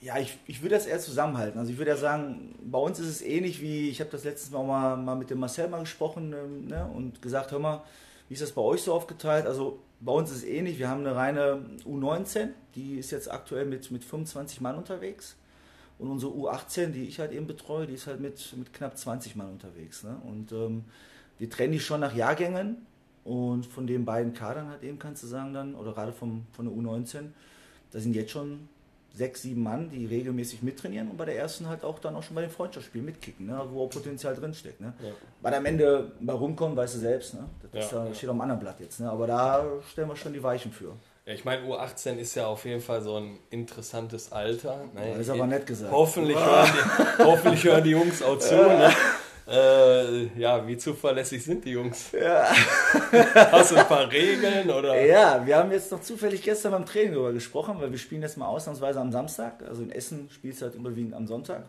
Ja, ich, ich würde das eher zusammenhalten. Also ich würde ja sagen, bei uns ist es ähnlich wie, ich habe das letztes Mal, mal, mal mit dem Marcel mal gesprochen ähm, ne, und gesagt, hör mal, wie ist das bei euch so aufgeteilt? Also bei uns ist es ähnlich, wir haben eine reine U19, die ist jetzt aktuell mit, mit 25 Mann unterwegs. Und unsere U18, die ich halt eben betreue, die ist halt mit, mit knapp 20 Mann unterwegs. Ne? Und ähm, wir trennen die schon nach Jahrgängen. Und von den beiden Kadern halt eben kannst du sagen dann, oder gerade vom, von der U19, da sind jetzt schon sechs, sieben Mann, die regelmäßig mittrainieren und bei der ersten halt auch dann auch schon bei den Freundschaftsspielen mitkicken, ne? wo auch Potenzial drinsteckt. Ne? Ja. Weil am Ende bei rumkommen, weißt du selbst, ne? das Ja, ja, ja. steht auf einem anderen Blatt jetzt. Ne? Aber da stellen wir schon die Weichen für. Ja, ich meine, U18 ist ja auf jeden Fall so ein interessantes Alter. Ne? Das ist aber nett gesagt. Hoffentlich hören, die, hoffentlich hören die Jungs auch zu. Ne? Äh, ja, wie zuverlässig sind die Jungs? Ja. Hast du ein paar Regeln oder? Ja, wir haben jetzt noch zufällig gestern beim Training darüber gesprochen, weil wir spielen jetzt mal ausnahmsweise am Samstag. Also in Essen spielt es halt überwiegend am Sonntag.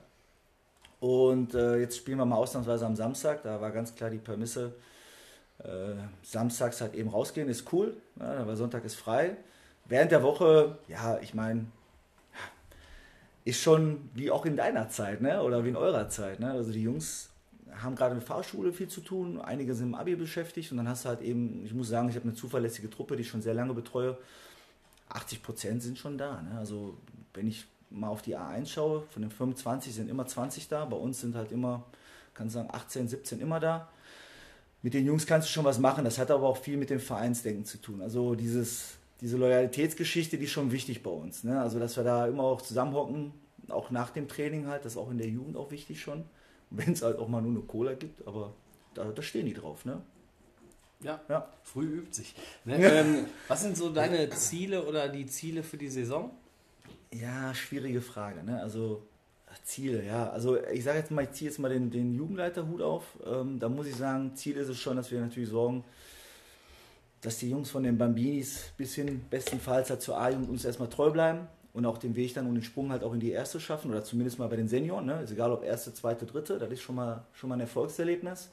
Und äh, jetzt spielen wir mal ausnahmsweise am Samstag. Da war ganz klar die Prämisse, äh, samstags halt eben rausgehen, ist cool, ja, aber Sonntag ist frei. Während der Woche, ja, ich meine, ist schon wie auch in deiner Zeit, ne? Oder wie in eurer Zeit, ne? Also die Jungs haben gerade mit Fahrschule viel zu tun, einige sind im Abi beschäftigt und dann hast du halt eben, ich muss sagen, ich habe eine zuverlässige Truppe, die ich schon sehr lange betreue. 80 Prozent sind schon da. Ne? Also wenn ich mal auf die A1 schaue, von den 25 sind immer 20 da. Bei uns sind halt immer, kann sagen, 18, 17 immer da. Mit den Jungs kannst du schon was machen. Das hat aber auch viel mit dem Vereinsdenken zu tun. Also dieses, diese Loyalitätsgeschichte, die ist schon wichtig bei uns. Ne? Also dass wir da immer auch zusammenhocken, auch nach dem Training halt, das ist auch in der Jugend auch wichtig schon. Wenn es halt auch mal nur eine Cola gibt, aber da, da stehen die drauf. Ne? Ja, Ja. früh übt sich. Ne? Ähm, was sind so deine Ziele oder die Ziele für die Saison? Ja, schwierige Frage. Ne? Also Ziele, ja. Also ich sage jetzt mal, ich ziehe jetzt mal den, den Jugendleiterhut auf. Ähm, da muss ich sagen, Ziel ist es schon, dass wir natürlich sorgen, dass die Jungs von den Bambinis bis hin bestenfalls halt zur A-Jugend uns erstmal treu bleiben und auch den Weg dann und den Sprung halt auch in die erste schaffen oder zumindest mal bei den Senioren. Ne? Ist egal ob erste, zweite, dritte, das ist schon mal, schon mal ein Erfolgserlebnis.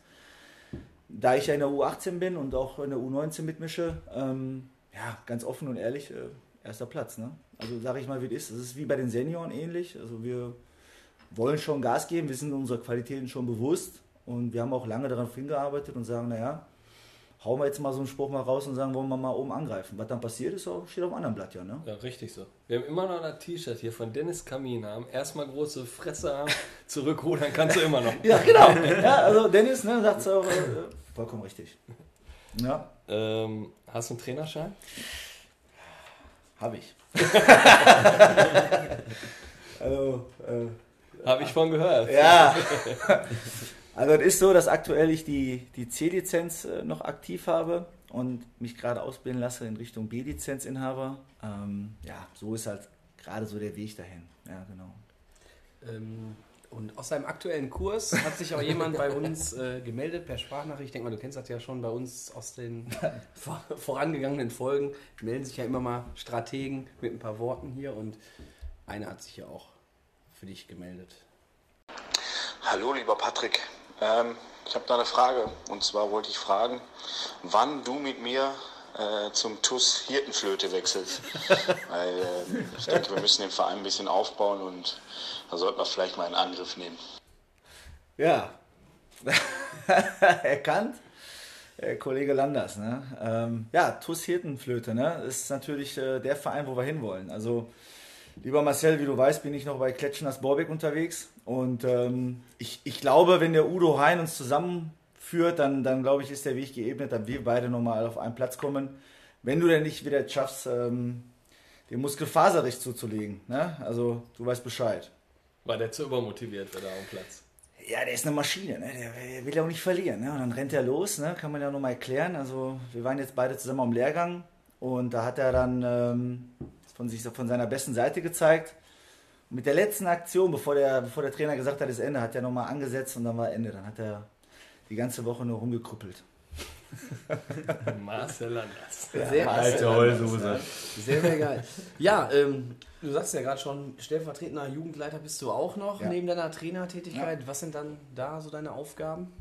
Da ich ja in der U18 bin und auch in der U19 mitmische, ähm, ja, ganz offen und ehrlich, äh, erster Platz. Ne? Also sage ich mal, wie es ist. Es ist wie bei den Senioren ähnlich. Also wir wollen schon Gas geben, wir sind unserer Qualitäten schon bewusst und wir haben auch lange darauf hingearbeitet und sagen, naja, hauen wir jetzt mal so einen Spruch mal raus und sagen, wollen wir mal oben angreifen. Was dann passiert ist, steht auf einem anderen Blatt, ja. Ne? Ja, richtig so. Wir haben immer noch ein T-Shirt hier von Dennis Kamin haben. Erstmal große Fresse haben, zurückrudern kannst du immer noch. Ja, genau. ja, also Dennis ne, sagt auch äh, vollkommen richtig. Ja, Ähm, hast du einen Trainerschein? habe ich. also, äh, Habe ich von gehört. Ja. Also es ist so, dass aktuell ich die, die C-Lizenz äh, noch aktiv habe und mich gerade ausbilden lasse in Richtung B-Lizenzinhaber. Ähm, ja, so ist halt gerade so der Weg dahin. Ja, genau. Ähm, und aus deinem aktuellen Kurs hat sich auch jemand bei uns äh, gemeldet per Sprachnachricht. Ich denke mal, du kennst das ja schon bei uns aus den vor, vorangegangenen Folgen. Melden sich ja immer mal Strategen mit ein paar Worten hier und einer hat sich ja auch für dich gemeldet. Hallo, lieber Patrick. Ähm, ich habe da eine Frage. Und zwar wollte ich fragen, wann du mit mir äh, zum TUS Hirtenflöte wechselst. Weil ähm, ich denke, wir müssen den Verein ein bisschen aufbauen und da sollten wir vielleicht mal einen Angriff nehmen. Ja, erkannt. Äh, Kollege Landers, ne? Ähm, ja, TuS Hirtenflöte, ne? Ist natürlich äh, der Verein, wo wir hinwollen. Also, lieber Marcel, wie du weißt, bin ich noch bei Kletschners Borbeck unterwegs. Und ähm, ich, ich glaube, wenn der Udo Hein uns zusammenführt, dann, dann glaube ich, ist der Weg geebnet, dass wir beide nochmal auf einen Platz kommen. Wenn du denn nicht wieder schaffst, ähm, den Muskelfaserricht zuzulegen. Ne? Also, du weißt Bescheid. War der zu übermotiviert für da am Platz? Ja, der ist eine Maschine, ne? der, der will ja auch nicht verlieren. Ne? Und dann rennt er los, ne? kann man ja nochmal erklären. Also wir waren jetzt beide zusammen am Lehrgang und da hat er dann ähm, von, sich, von seiner besten Seite gezeigt. Mit der letzten Aktion, bevor der, bevor der Trainer gesagt hat, ist Ende, hat er nochmal angesetzt und dann war Ende. Dann hat er die ganze Woche nur rumgekrüppelt. Marcel Landers. Sehr, Alte Heulsuse. sehr, sehr geil. Ja, ähm, du sagst ja gerade schon, stellvertretender Jugendleiter bist du auch noch Ja. neben deiner Trainertätigkeit. Was sind dann da so deine Aufgaben?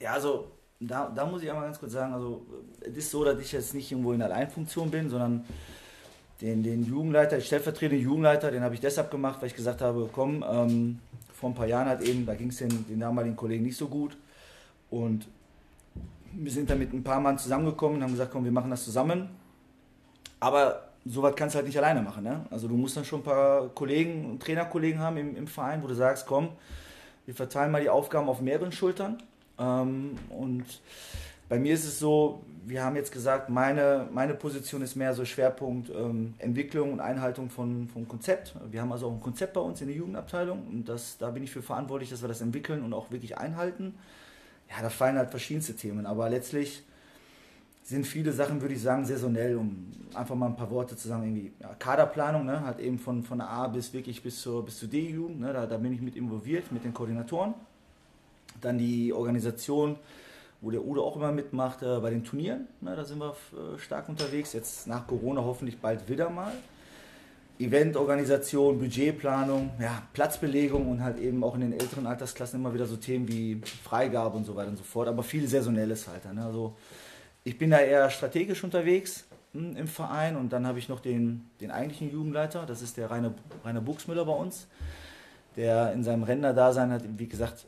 Ja, also da, da muss ich einmal ganz kurz sagen, also es ist so, dass ich jetzt nicht irgendwo in der Alleinfunktion bin, sondern den, den Jugendleiter, den stellvertretenden Jugendleiter, den habe ich deshalb gemacht, weil ich gesagt habe, komm, ähm, vor ein paar Jahren hat eben, da ging es den, den damaligen Kollegen nicht so gut und wir sind dann mit ein paar Mann zusammengekommen und haben gesagt, komm, wir machen das zusammen. Aber sowas kannst du halt nicht alleine machen. Ne? Also du musst dann schon ein paar Kollegen Trainerkollegen haben im, im Verein, wo du sagst, komm, wir verteilen mal die Aufgaben auf mehreren Schultern. Ähm, und bei mir ist es so, wir haben jetzt gesagt, meine, meine Position ist mehr so Schwerpunkt ähm, Entwicklung und Einhaltung von, vom Konzept. Wir haben also auch ein Konzept bei uns in der Jugendabteilung und das, da bin ich für verantwortlich, dass wir das entwickeln und auch wirklich einhalten. Ja, da fallen halt verschiedenste Themen, aber letztlich sind viele Sachen, würde ich sagen, saisonell, um einfach mal ein paar Worte zu sagen, irgendwie ja, Kaderplanung, ne, halt eben von, von A bis wirklich bis zur, bis zur D-Jugend, ne, da, da bin ich mit involviert, mit den Koordinatoren. Dann die Organisation, wo der Udo auch immer mitmacht, äh, bei den Turnieren, ne, da sind wir äh, stark unterwegs, jetzt nach Corona hoffentlich bald wieder mal. Eventorganisation, Budgetplanung, ja, Platzbelegung und halt eben auch in den älteren Altersklassen immer wieder so Themen wie Freigabe und so weiter und so fort, aber viel Saisonelles halt. Ne? Also ich bin da eher strategisch unterwegs hm, im Verein und dann habe ich noch den, den eigentlichen Jugendleiter, das ist der Rainer, Rainer Buchsmüller bei uns, der in seinem Rentner-Dasein halt, wie gesagt,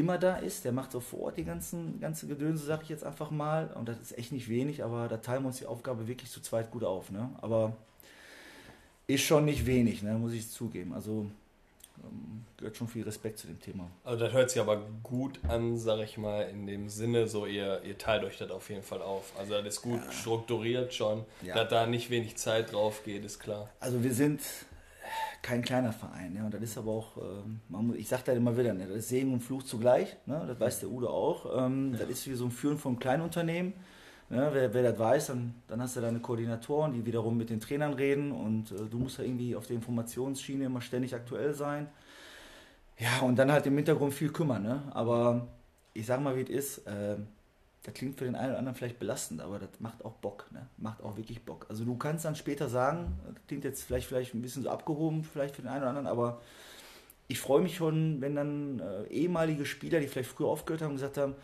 immer da ist. Der macht so vor Ort die ganzen, ganze Gedönse, sag ich jetzt einfach mal. Und das ist echt nicht wenig, aber da teilen wir uns die Aufgabe wirklich zu zweit gut auf. Ne? Aber ist schon nicht wenig, ne, muss ich zugeben. Also ähm, gehört schon viel Respekt zu dem Thema. Also das hört sich aber gut an, sag ich mal, in dem Sinne, so ihr, ihr teilt euch das auf jeden Fall auf. Also das ist gut strukturiert schon, Ja. dass da nicht wenig Zeit drauf geht, ist klar. Also wir sind kein kleiner Verein, ja, und das ist aber auch, ähm, muss, ich sage das immer wieder, ne, das ist Segen und Fluch zugleich, ne, das weiß der Udo auch. Ähm, Das ist wie so ein Führen von Kleinunternehmen. Ne, wer, wer das weiß, dann, dann hast du deine Koordinatoren, die wiederum mit den Trainern reden und äh, du musst ja irgendwie auf der Informationsschiene immer ständig aktuell sein. Ja, und dann halt im Hintergrund viel kümmern, ne? Aber ich sag mal, wie es ist, äh, das klingt für den einen oder anderen vielleicht belastend, aber das macht auch Bock, ne? Macht auch wirklich Bock. Also du kannst dann später sagen, das klingt jetzt vielleicht, vielleicht ein bisschen so abgehoben, vielleicht für den einen oder anderen, aber ich freue mich schon, wenn dann äh, ehemalige Spieler, die vielleicht früher aufgehört haben, gesagt haben,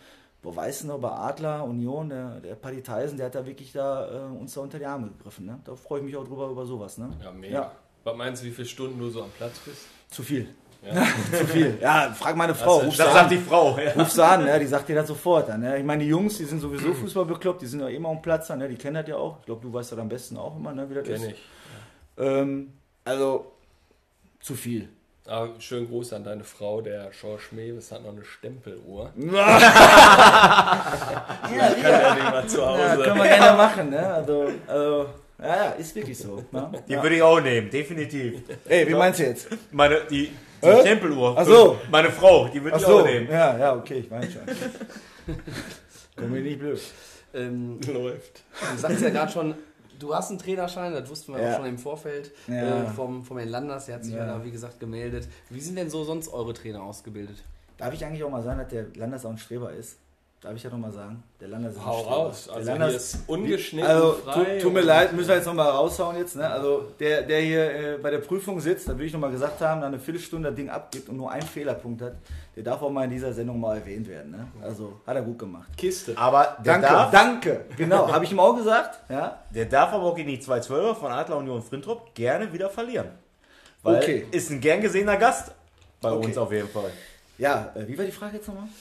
boah, weißt du noch, bei Adler, Union, der, der Paddy Tyson, der hat da wirklich da äh, uns da unter die Arme gegriffen. Ne? Da freue ich mich auch drüber, über sowas. Ne? Ja, mega. Ja. Was meinst du, wie viele Stunden du so am Platz bist? Zu viel. Ja. Zu viel. Ja, frag meine Frau. Das- Ruf Das sagt an. die Frau. Ja. Ruf sie an, ja, die sagt dir das sofort an. Ne? Ich meine, die Jungs, die sind sowieso Fußball bekloppt, die sind ja immer am Platz, ne? die kennen das ja auch. Ich glaube, du weißt das am besten auch immer, ne? wie das Kenn ist. ich. Ähm, also, zu viel. Aber schönen Gruß an deine Frau, der Schorsch Mewes hat noch eine Stempeluhr. Ja, Kann ja nicht mal zu ja, Hause. können wir gerne machen. Ne? Also, also, ja, ja, ist wirklich so. Ne? Die Ja. würde ich auch nehmen, definitiv. Ey, wie meinst du jetzt? Meine, die, die Hä? Tempeluhr. Ach so. Meine Frau, die würde ich so, auch nehmen. ja, ja, okay, ich meine schon. Komm mir nicht blöd. Ähm, Läuft. du sagst ja gerade schon, du hast einen Trainerschein, das wussten wir Ja. auch schon im Vorfeld Ja. äh, vom, vom Herrn Landers, der hat sich ja. Ja. da, wie gesagt, gemeldet. Wie sind denn so sonst eure Trainer ausgebildet? Darf ich eigentlich auch mal sagen, dass der Landers auch ein Streber ist? Darf ich ja noch mal sagen? Der Landers ist Hau raus. Der Also Landers- hier ist ungeschnitten, Also, frei. tu, tut mir leid, müssen wir jetzt nochmal raushauen jetzt. Ne? Also, der, der hier äh, bei der Prüfung sitzt, da will ich nochmal gesagt haben, da eine Viertelstunde das Ding abgibt und nur einen Fehlerpunkt hat, der darf auch mal in dieser Sendung mal erwähnt werden. Ne? Also, hat er gut gemacht. Kiste. Aber der Danke, darf, danke. Genau, habe ich ihm auch gesagt. Ja? der darf aber auch gegen die 212er von Adler Union Frintrop gerne wieder verlieren. Weil Okay. ist ein gern gesehener Gast bei Okay. uns auf jeden Fall. Ja, äh, wie war die Frage jetzt nochmal?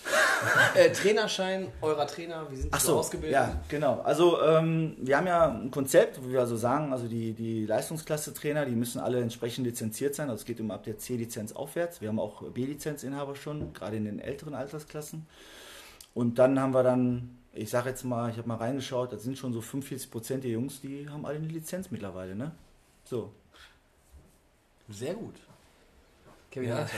Äh, Trainerschein eurer Trainer, wie sind die Ach so so, ausgebildet? ja, genau. Also ähm, wir haben ja ein Konzept, wo wir also sagen, also die, die Leistungsklasse-Trainer, die müssen alle entsprechend lizenziert sein. Also es geht immer ab der C-Lizenz aufwärts. Wir haben auch B-Lizenzinhaber schon, gerade in den älteren Altersklassen. Und dann haben wir dann, ich sage jetzt mal, ich habe mal reingeschaut, das sind schon so 45 Prozent der Jungs, die haben alle eine Lizenz mittlerweile, ne? So. Sehr gut. Kevin Ja.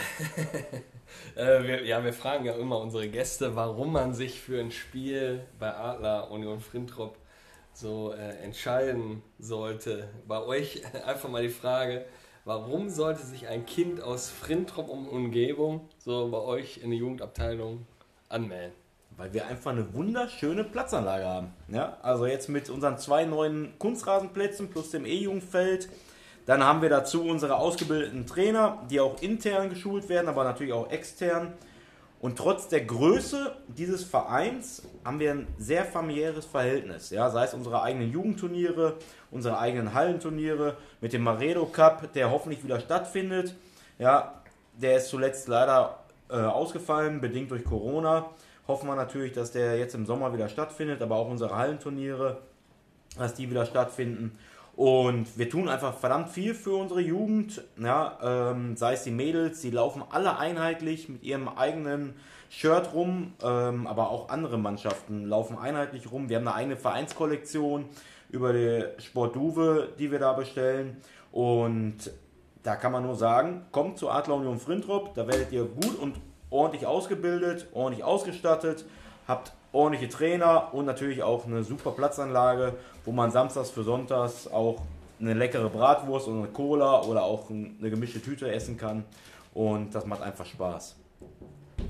Äh, wir, ja, wir fragen ja immer unsere Gäste, warum man sich für ein Spiel bei Adler Union Frintrop so äh, entscheiden sollte. Bei euch einfach mal die Frage, warum sollte sich ein Kind aus Frintrop und Umgebung so bei euch in der Jugendabteilung anmelden? Weil wir einfach eine wunderschöne Platzanlage haben. Ja, also jetzt mit unseren zwei neuen Kunstrasenplätzen plus dem E-Jugendfeld. Dann haben wir dazu unsere ausgebildeten Trainer, die auch intern geschult werden, aber natürlich auch extern. Und trotz der Größe dieses Vereins haben wir ein sehr familiäres Verhältnis. Ja, sei es unsere eigenen Jugendturniere, unsere eigenen Hallenturniere mit dem Maredo Cup, der hoffentlich wieder stattfindet. Ja, der ist zuletzt leider äh, ausgefallen, bedingt durch Corona. Hoffen wir natürlich, dass der jetzt im Sommer wieder stattfindet, aber auch unsere Hallenturniere, dass die wieder stattfinden. Und wir tun einfach verdammt viel für unsere Jugend. Ja, ähm, sei es die Mädels, die laufen alle einheitlich mit ihrem eigenen Shirt rum, ähm, aber auch andere Mannschaften laufen einheitlich rum. Wir haben eine eigene Vereinskollektion über die Sportduve, die wir da bestellen. Und da kann man nur sagen, kommt zu Adler Union Frintrop, da werdet ihr gut und ordentlich ausgebildet, ordentlich ausgestattet, habt ordentliche Trainer und natürlich auch eine super Platzanlage, wo man samstags für sonntags auch eine leckere Bratwurst oder eine Cola oder auch eine gemischte Tüte essen kann. Und das macht einfach Spaß.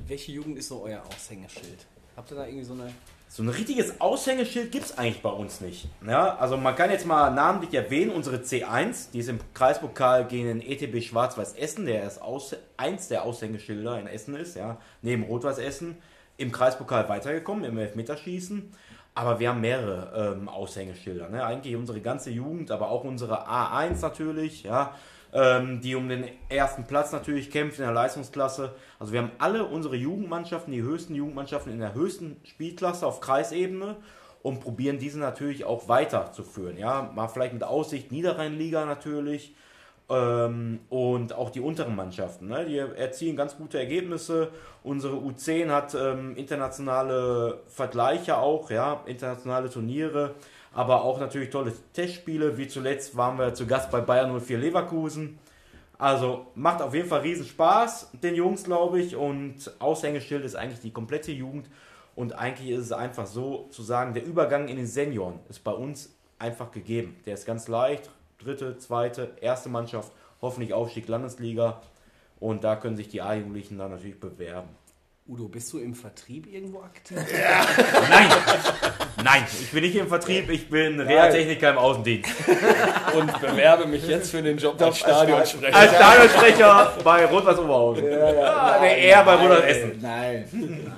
Welche Jugend ist so euer Aushängeschild? Habt ihr da irgendwie so eine. So ein richtiges Aushängeschild gibt es eigentlich bei uns nicht. Ja, also man kann jetzt mal namentlich erwähnen, unsere C1, die ist im Kreispokal gegen den ETB Schwarz-Weiß Essen, der ist aus, eins der Aushängeschilder in Essen ist, ja, neben Rot-Weiß Essen, im Kreispokal weitergekommen, im Elfmeterschießen. Aber wir haben mehrere ähm, Aushängeschilder. Ne? Eigentlich unsere ganze Jugend, aber auch unsere A1 natürlich, ja, ähm, die um den ersten Platz natürlich kämpft in der Leistungsklasse. Also wir haben alle unsere Jugendmannschaften, die höchsten Jugendmannschaften in der höchsten Spielklasse auf Kreisebene und probieren diese natürlich auch weiterzuführen. Ja, mal vielleicht mit Aussicht Niederrheinliga natürlich. Ähm, und auch die unteren Mannschaften. Ne? Die erzielen ganz gute Ergebnisse. Unsere U10 hat ähm, internationale Vergleiche auch, ja, internationale Turniere, aber auch natürlich tolle Testspiele. Wie zuletzt waren wir zu Gast bei Bayern 04 Leverkusen. Also macht auf jeden Fall riesen Spaß, den Jungs, glaube ich. Und Aushängeschild ist eigentlich die komplette Jugend. Und eigentlich ist es einfach so zu sagen, der Übergang in den Senioren ist bei uns einfach gegeben. Der ist ganz leicht. Dritte, zweite, erste Mannschaft, hoffentlich Aufstieg Landesliga. Und da können sich die A-Jugendlichen dann natürlich bewerben. Udo, bist du im Vertrieb irgendwo aktiv? Nein, nein, ich bin nicht im Vertrieb, ich bin Reha-Techniker im Außendienst. Und bewerbe mich jetzt für den Job als Stadionsprecher. Als Stadionsprecher bei Rot-Weiß Oberhausen. Ja, ja, ah, der eher bei Rot-Weiß Essen. Nein, nein.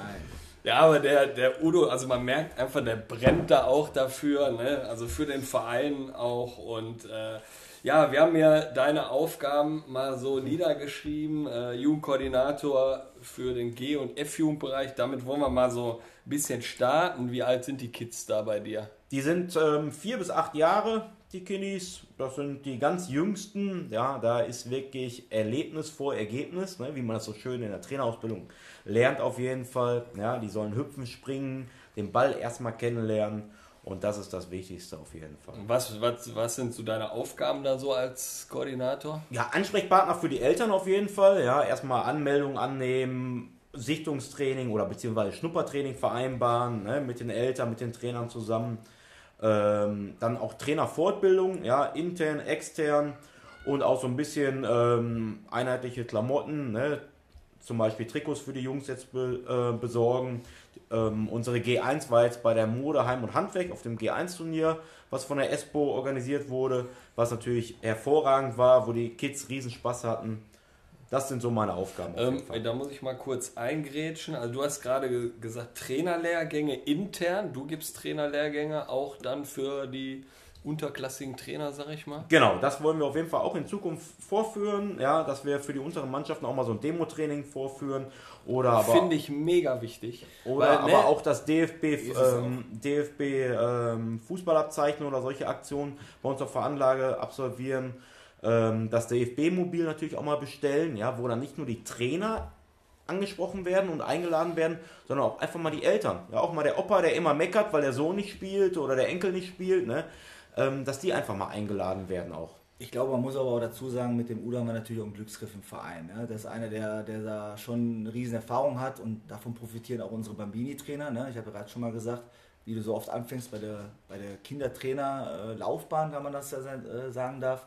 Ja, aber der, der Udo, also man merkt einfach, der brennt da auch dafür, ne? also für den Verein auch. Und äh, ja, wir haben ja deine Aufgaben mal so niedergeschrieben. Äh, Jugendkoordinator für den G- und F-Jugendbereich. Damit wollen wir mal so ein bisschen starten. Wie alt sind die Kids da bei dir? Die sind ähm, vier bis acht Jahre, die Kiddies. Das sind die ganz jüngsten. Ja, da ist wirklich Erlebnis vor Ergebnis, ne? wie man das so schön in der Trainerausbildung lernt auf jeden Fall. Ja, die sollen hüpfen, springen, den Ball erstmal kennenlernen. Und das ist das Wichtigste auf jeden Fall. Was, was, was sind so deine Aufgaben da so als Koordinator? Ja, Ansprechpartner für die Eltern auf jeden Fall. Ja, erstmal Anmeldung annehmen, Sichtungstraining oder beziehungsweise Schnuppertraining vereinbaren ne, mit den Eltern, mit den Trainern zusammen. Ähm, dann auch Trainerfortbildung, ja, intern, extern und auch so ein bisschen ähm, einheitliche Klamotten, ne, zum Beispiel Trikots für die Jungs jetzt be, äh, besorgen. Ähm, unsere G1 war jetzt bei der Mode Heim und Handwerk auf dem G1-Turnier, was von der ESPO organisiert wurde, was natürlich hervorragend war, wo die Kids riesen Spaß hatten. Das sind so meine Aufgaben. Ähm, da muss ich mal kurz eingrätschen. Also du hast gerade ge gesagt, Trainerlehrgänge intern. Du gibst Trainerlehrgänge auch dann für die unterklassigen Trainer, sag ich mal. Genau, das wollen wir auf jeden Fall auch in Zukunft vorführen, ja, dass wir für die unteren Mannschaften auch mal so ein Demo-Training vorführen oder aber finde ich mega wichtig. Oder Weil, ne, aber auch das DFB ähm, DFB ähm, oder solche Aktionen bei uns auf der Anlage absolvieren. Ähm, das DFB-Mobil natürlich auch mal bestellen, ja, wo dann nicht nur die Trainer angesprochen werden und eingeladen werden, sondern auch einfach mal die Eltern. Ja, auch mal der Opa, der immer meckert, weil der Sohn nicht spielt oder der Enkel nicht spielt, ne? ähm, dass die einfach mal eingeladen werden auch. Ich glaube, man muss aber auch dazu sagen, mit dem Uda haben wir natürlich auch einen Glücksgriff im Verein. Ja? Das ist einer, der, der da schon eine riesen Erfahrung hat und davon profitieren auch unsere Bambini-Trainer. Ne? Ich habe gerade schon mal gesagt, wie du so oft anfängst bei der, bei der Kindertrainer-Laufbahn, wenn man das ja äh, sagen darf,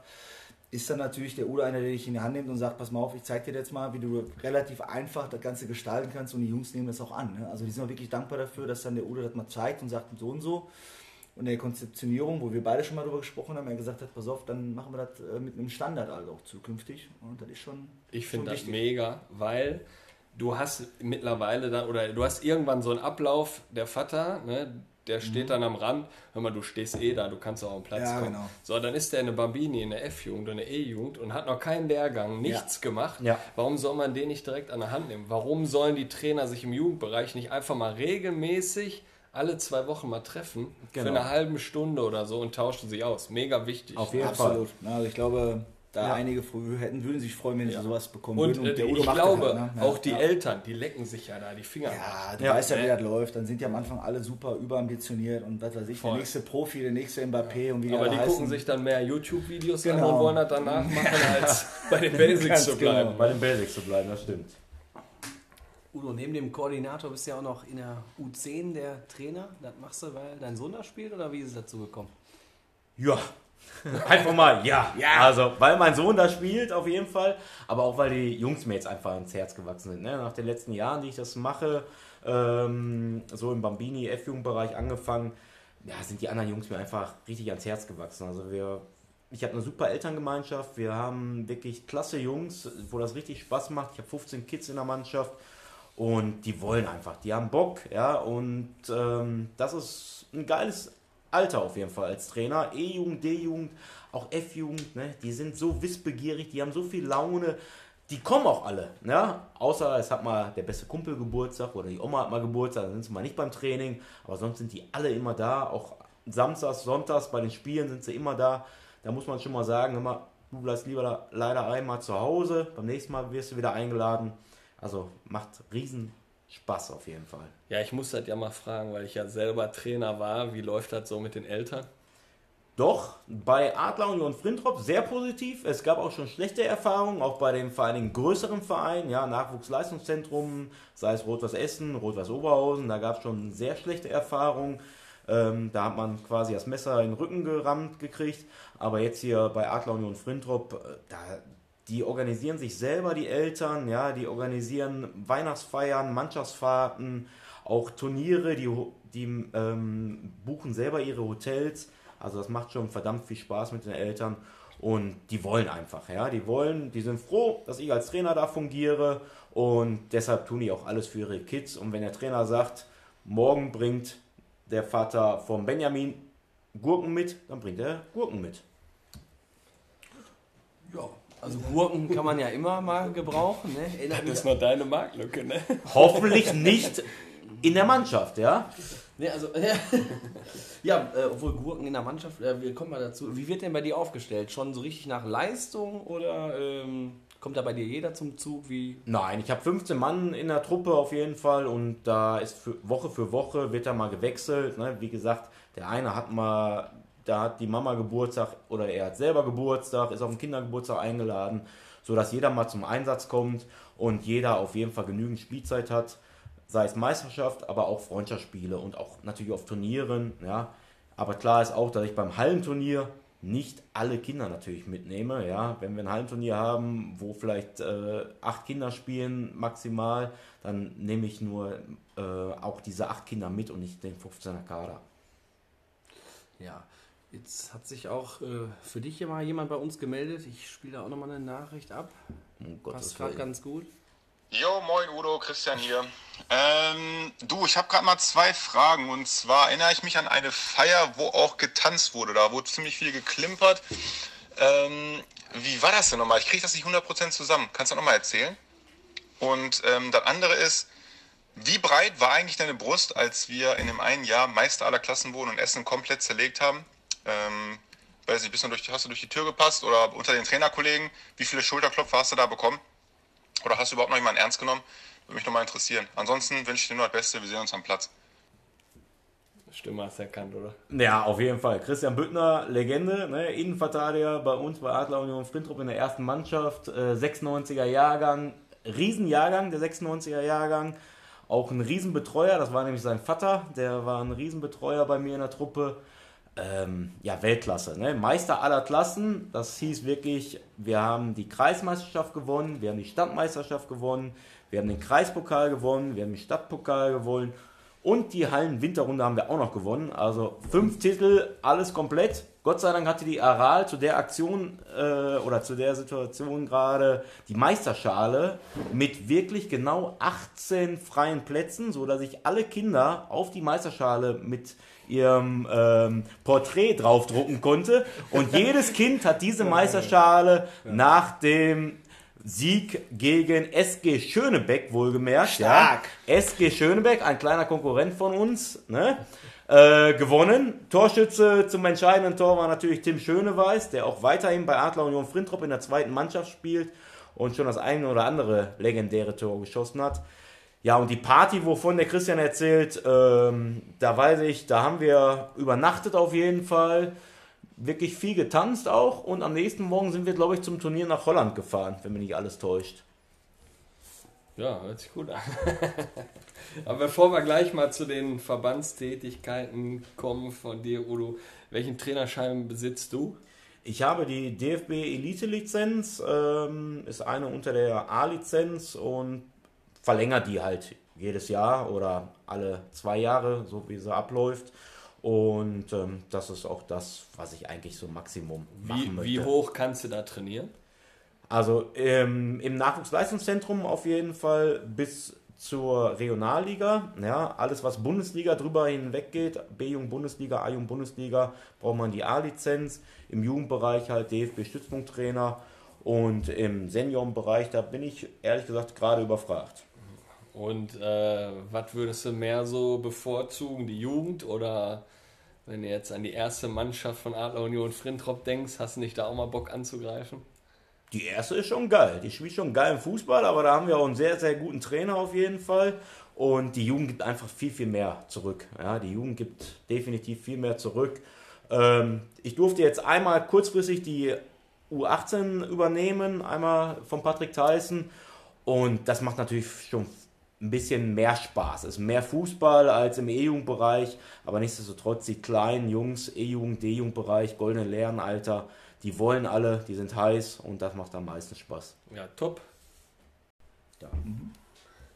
ist dann natürlich der Uda einer, der dich in die Hand nimmt und sagt, pass mal auf, ich zeige dir jetzt mal, wie du relativ einfach das Ganze gestalten kannst und die Jungs nehmen das auch an. Ne? Also die sind auch wirklich dankbar dafür, dass dann der Uda das mal zeigt und sagt so und so und der Konzeptionierung, wo wir beide schon mal drüber gesprochen haben, er gesagt hat, pass auf, dann machen wir das äh, mit einem Standard also auch zukünftig. Und das ist schon. Ich finde das mega, weil du hast mittlerweile dann, oder du hast irgendwann so einen Ablauf, der Vater, ne, der steht mhm. dann am Rand, hör mal, du stehst eh da, du kannst auch am Platz ja, kommen. Genau. So, dann ist der eine Bambini in der F-Jugend oder eine E-Jugend und hat noch keinen Lehrgang, nichts ja. gemacht. Ja. Warum soll man den nicht direkt an der Hand nehmen? Warum sollen die Trainer sich im Jugendbereich nicht einfach mal regelmäßig alle zwei Wochen mal treffen genau. für eine halbe Stunde oder so und tauschen sich aus. Mega wichtig. Auf jeden Absolut. Fall. Also ich glaube, da ja. einige hätten, würden sich freuen, wenn sie ja. sowas bekommen und, würden. Und der Udo ich glaube, halt, ne? ja, auch die Eltern, die lecken sich ja da die Finger. Ja, du weißt ja, wie das läuft. Dann sind die am Anfang alle super überambitioniert und was weiß ich, Voll. der nächste Profi, der nächste Mbappé und wie Aber die heißen. gucken sich dann mehr YouTube-Videos genau. an und wollen das danach machen, als bei den Basics zu bleiben. Genau. Bei den Basics zu bleiben, das stimmt. Udo, neben dem Koordinator bist du ja auch noch in der U10 der Trainer. Das machst du, weil dein Sohn da spielt oder wie ist es dazu gekommen? Ja, einfach mal, ja. ja. Also, weil mein Sohn da spielt, auf jeden Fall. Aber auch, weil die Jungs mir jetzt einfach ins Herz gewachsen sind. Ne? Nach den letzten Jahren, die ich das mache, ähm, so im Bambini, F-Jugendbereich angefangen, ja, sind die anderen Jungs mir einfach richtig ans Herz gewachsen. Also, wir, ich habe eine super Elterngemeinschaft. Wir haben wirklich klasse Jungs, wo das richtig Spaß macht. Ich habe 15 Kids in der Mannschaft. Und die wollen einfach, die haben Bock, ja. Und ähm, das ist ein geiles Alter auf jeden Fall als Trainer. E-Jugend, D-Jugend, auch F-Jugend, ne? Die sind so wissbegierig, die haben so viel Laune. Die kommen auch alle, ne? Außer es hat mal der beste Kumpel Geburtstag oder die Oma hat mal Geburtstag, dann sind sie mal nicht beim Training. Aber sonst sind die alle immer da. Auch samstags, sonntags bei den Spielen sind sie immer da. Da muss man schon mal sagen, immer, du bleibst lieber leider einmal zu Hause, beim nächsten Mal wirst du wieder eingeladen. Also macht riesen Spaß auf jeden Fall. Ja, ich muss das ja mal fragen, weil ich ja selber Trainer war. Wie läuft das so mit den Eltern? Doch, bei Adler Union Frintrop sehr positiv. Es gab auch schon schlechte Erfahrungen, auch bei den vor allen Dingen größeren Vereinen, ja, Nachwuchsleistungszentrum, sei es Rot-Weiß Essen, Rot-Weiß Oberhausen, da gab es schon sehr schlechte Erfahrungen. Ähm, da hat man quasi das Messer in den Rücken gerammt gekriegt. Aber jetzt hier bei Adler Union Frintrop, äh, da, die organisieren sich selber, die Eltern, ja, die organisieren Weihnachtsfeiern, Mannschaftsfahrten, auch Turniere, die, die ähm, buchen selber ihre Hotels. Also das macht schon verdammt viel Spaß mit den Eltern und die wollen einfach, ja, die wollen, die sind froh, dass ich als Trainer da fungiere und deshalb tun die auch alles für ihre Kids und wenn der Trainer sagt, morgen bringt der Vater vom Benjamin Gurken mit, dann bringt er Gurken mit. Also Gurken kann man ja immer mal gebrauchen. Ne? Das ist noch deine Marktlücke, ne? Hoffentlich nicht in der Mannschaft, ja. Ne, also, ja, ja äh, obwohl Gurken in der Mannschaft, äh, wir kommen mal dazu. Wie wird denn bei dir aufgestellt? Schon so richtig nach Leistung oder ähm, kommt da bei dir jeder zum Zug? Wie? Nein, ich habe 15 Mann in der Truppe auf jeden Fall und da ist für, Woche für Woche wird da mal gewechselt. Ne? Wie gesagt, der eine hat mal, da hat die Mama Geburtstag oder er hat selber Geburtstag, ist auf den Kindergeburtstag eingeladen, sodass jeder mal zum Einsatz kommt und jeder auf jeden Fall genügend Spielzeit hat sei es Meisterschaft, aber auch Freundschaftsspiele und auch natürlich auf Turnieren, ja. Aber klar ist auch, dass ich beim Hallenturnier nicht alle Kinder natürlich mitnehme, ja. Wenn wir ein Hallenturnier haben, wo vielleicht äh, acht Kinder spielen maximal, dann nehme ich nur äh, auch diese acht Kinder mit und nicht den 15er Kader. Ja, jetzt hat sich auch äh, für dich mal jemand bei uns gemeldet. Ich spiele da auch nochmal eine Nachricht ab. Um Passt Gottes gerade ganz gut. Jo, moin Udo, Christian hier. Ähm, du, ich habe gerade mal zwei Fragen. Und zwar erinnere ich mich an eine Feier, wo auch getanzt wurde. Da wurde ziemlich viel geklimpert. Ähm, wie war das denn nochmal? Ich kriege das nicht 100% zusammen. Kannst du nochmal erzählen? Und ähm, das andere ist, wie breit war eigentlich deine Brust, als wir in dem einen Jahr Meister aller Klassen wurden und Essen komplett zerlegt haben? Ähm, weiß nicht, bist du durch, hast du durch die Tür gepasst oder unter den Trainerkollegen? Wie viele Schulterklopfer hast du da bekommen? Oder hast du überhaupt noch jemanden ernst genommen? Würde mich nochmal interessieren. Ansonsten wünsche ich dir nur das Beste. Wir sehen uns am Platz. Stimme hast du erkannt, oder? Ja, auf jeden Fall. Christian Büttner, Legende, ne? Innenverteidiger bei uns bei Adler Union Sprintrupp in der ersten Mannschaft, äh, 96er Jahrgang, Riesenjahrgang, der 96er Jahrgang, auch ein Riesenbetreuer, das war nämlich sein Vater, der war ein Riesenbetreuer bei mir in der Truppe. Ähm, ja, Weltklasse, ne? Meister aller Klassen, das hieß wirklich, wir haben die Kreismeisterschaft gewonnen, wir haben die Stadtmeisterschaft gewonnen, wir haben den Kreispokal gewonnen, wir haben den Stadtpokal gewonnen und die Hallen-Winterrunde haben wir auch noch gewonnen. Also fünf Titel, alles komplett. Gott sei Dank hatte die Aral zu der Aktion äh, oder zu der Situation gerade die Meisterschale mit wirklich genau 18 freien Plätzen, so dass ich alle Kinder auf die Meisterschale mit ihrem ähm, Porträt draufdrucken konnte. Und jedes Kind hat diese Meisterschale nach dem Sieg gegen SG Schönebeck, wohlgemerkt. Stark. Ja. SG Schönebeck, ein kleiner Konkurrent von uns, ne? äh, gewonnen. Torschütze zum entscheidenden Tor war natürlich Tim Schöneweiß, der auch weiterhin bei Adler Union Frintrop in der zweiten Mannschaft spielt und schon das eine oder andere legendäre Tor geschossen hat. Ja, und die Party, wovon der Christian erzählt, ähm, da weiß ich, da haben wir übernachtet auf jeden Fall. Wirklich viel getanzt auch und am nächsten Morgen sind wir, glaube ich, zum Turnier nach Holland gefahren, wenn mich nicht alles täuscht. Ja, hört sich gut an. Aber bevor wir gleich mal zu den Verbandstätigkeiten kommen von dir, Udo, welchen Trainerschein besitzt du? Ich habe die DFB Elite Lizenz, ähm, ist eine unter der A-Lizenz und verlängert die halt jedes Jahr oder alle zwei Jahre, so wie sie abläuft. Und ähm, das ist auch das, was ich eigentlich so Maximum machen Wie, möchte. wie hoch kannst du da trainieren? Also ähm, im Nachwuchsleistungszentrum auf jeden Fall bis zur Regionalliga. Ja, alles, was Bundesliga drüber hinweg geht, B-Jung Bundesliga, A-Jung Bundesliga, braucht man die A-Lizenz. Im Jugendbereich halt DFB-Stützpunkttrainer. Und im Seniorenbereich, da bin ich ehrlich gesagt gerade überfragt. Und äh, was würdest du mehr so bevorzugen, die Jugend oder Wenn du jetzt an die erste Mannschaft von Adler Union Frintrop denkst, hast du nicht da auch mal Bock anzugreifen? Die erste ist schon geil. Die spielt schon geil im Fußball, aber da haben wir auch einen sehr, sehr guten Trainer auf jeden Fall. Und die Jugend gibt einfach viel, viel mehr zurück. Ja, die Jugend gibt definitiv viel mehr zurück. Ähm, ich durfte jetzt einmal kurzfristig die U18 übernehmen, einmal von Patrick Tyson. Und das macht natürlich schon ein bisschen mehr Spaß. Es ist mehr Fußball als im E-Jugendbereich, aber nichtsdestotrotz die kleinen Jungs, E-Jugend, D-Jugendbereich, goldene Lehrenalter, die wollen alle, die sind heiß und das macht am meisten Spaß. Ja, top. Ja.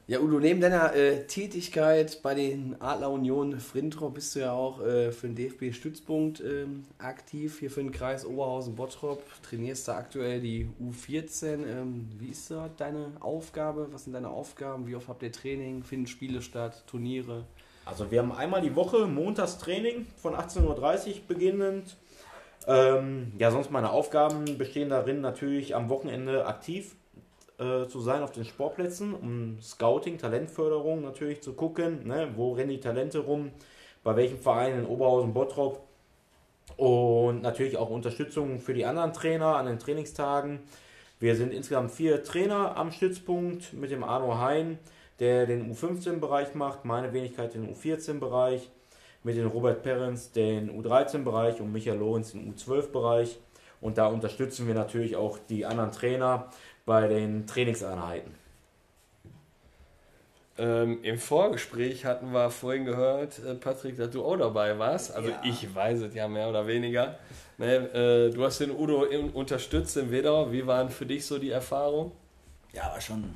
Ja, Udo, neben deiner äh, Tätigkeit bei den Adler Union Frintrop bist du ja auch äh, für den DFB-Stützpunkt ähm, aktiv, hier für den Kreis Oberhausen-Bottrop. Trainierst da aktuell die U14. Ähm, wie ist da deine Aufgabe? Was sind deine Aufgaben? Wie oft habt ihr Training? Finden Spiele statt? Turniere? Also wir haben einmal die Woche montags Training von 18.30 Uhr beginnend. Ähm, ja, sonst meine Aufgaben bestehen darin natürlich am Wochenende aktiv äh, zu sein auf den Sportplätzen, um Scouting, Talentförderung natürlich zu gucken, ne, wo rennen die Talente rum, bei welchem Verein? In Oberhausen, Bottrop. Und natürlich auch Unterstützung für die anderen Trainer an den Trainingstagen. Wir sind insgesamt vier Trainer am Stützpunkt mit dem Arno Hein, der den U15-Bereich macht, meine Wenigkeit den U14-Bereich, mit dem Robert Perens den U13-Bereich und Michael Lorenz den U12-Bereich. Und da unterstützen wir natürlich auch die anderen Trainer bei den Trainingseinheiten. Ähm, Im Vorgespräch hatten wir vorhin gehört, äh, Patrick, dass du auch dabei warst. Also Ja. ich weiß es ja mehr oder weniger. Ne, äh, du hast den Udo in, unterstützt im Wedau. Wie waren für dich so die Erfahrungen? Ja, war schon,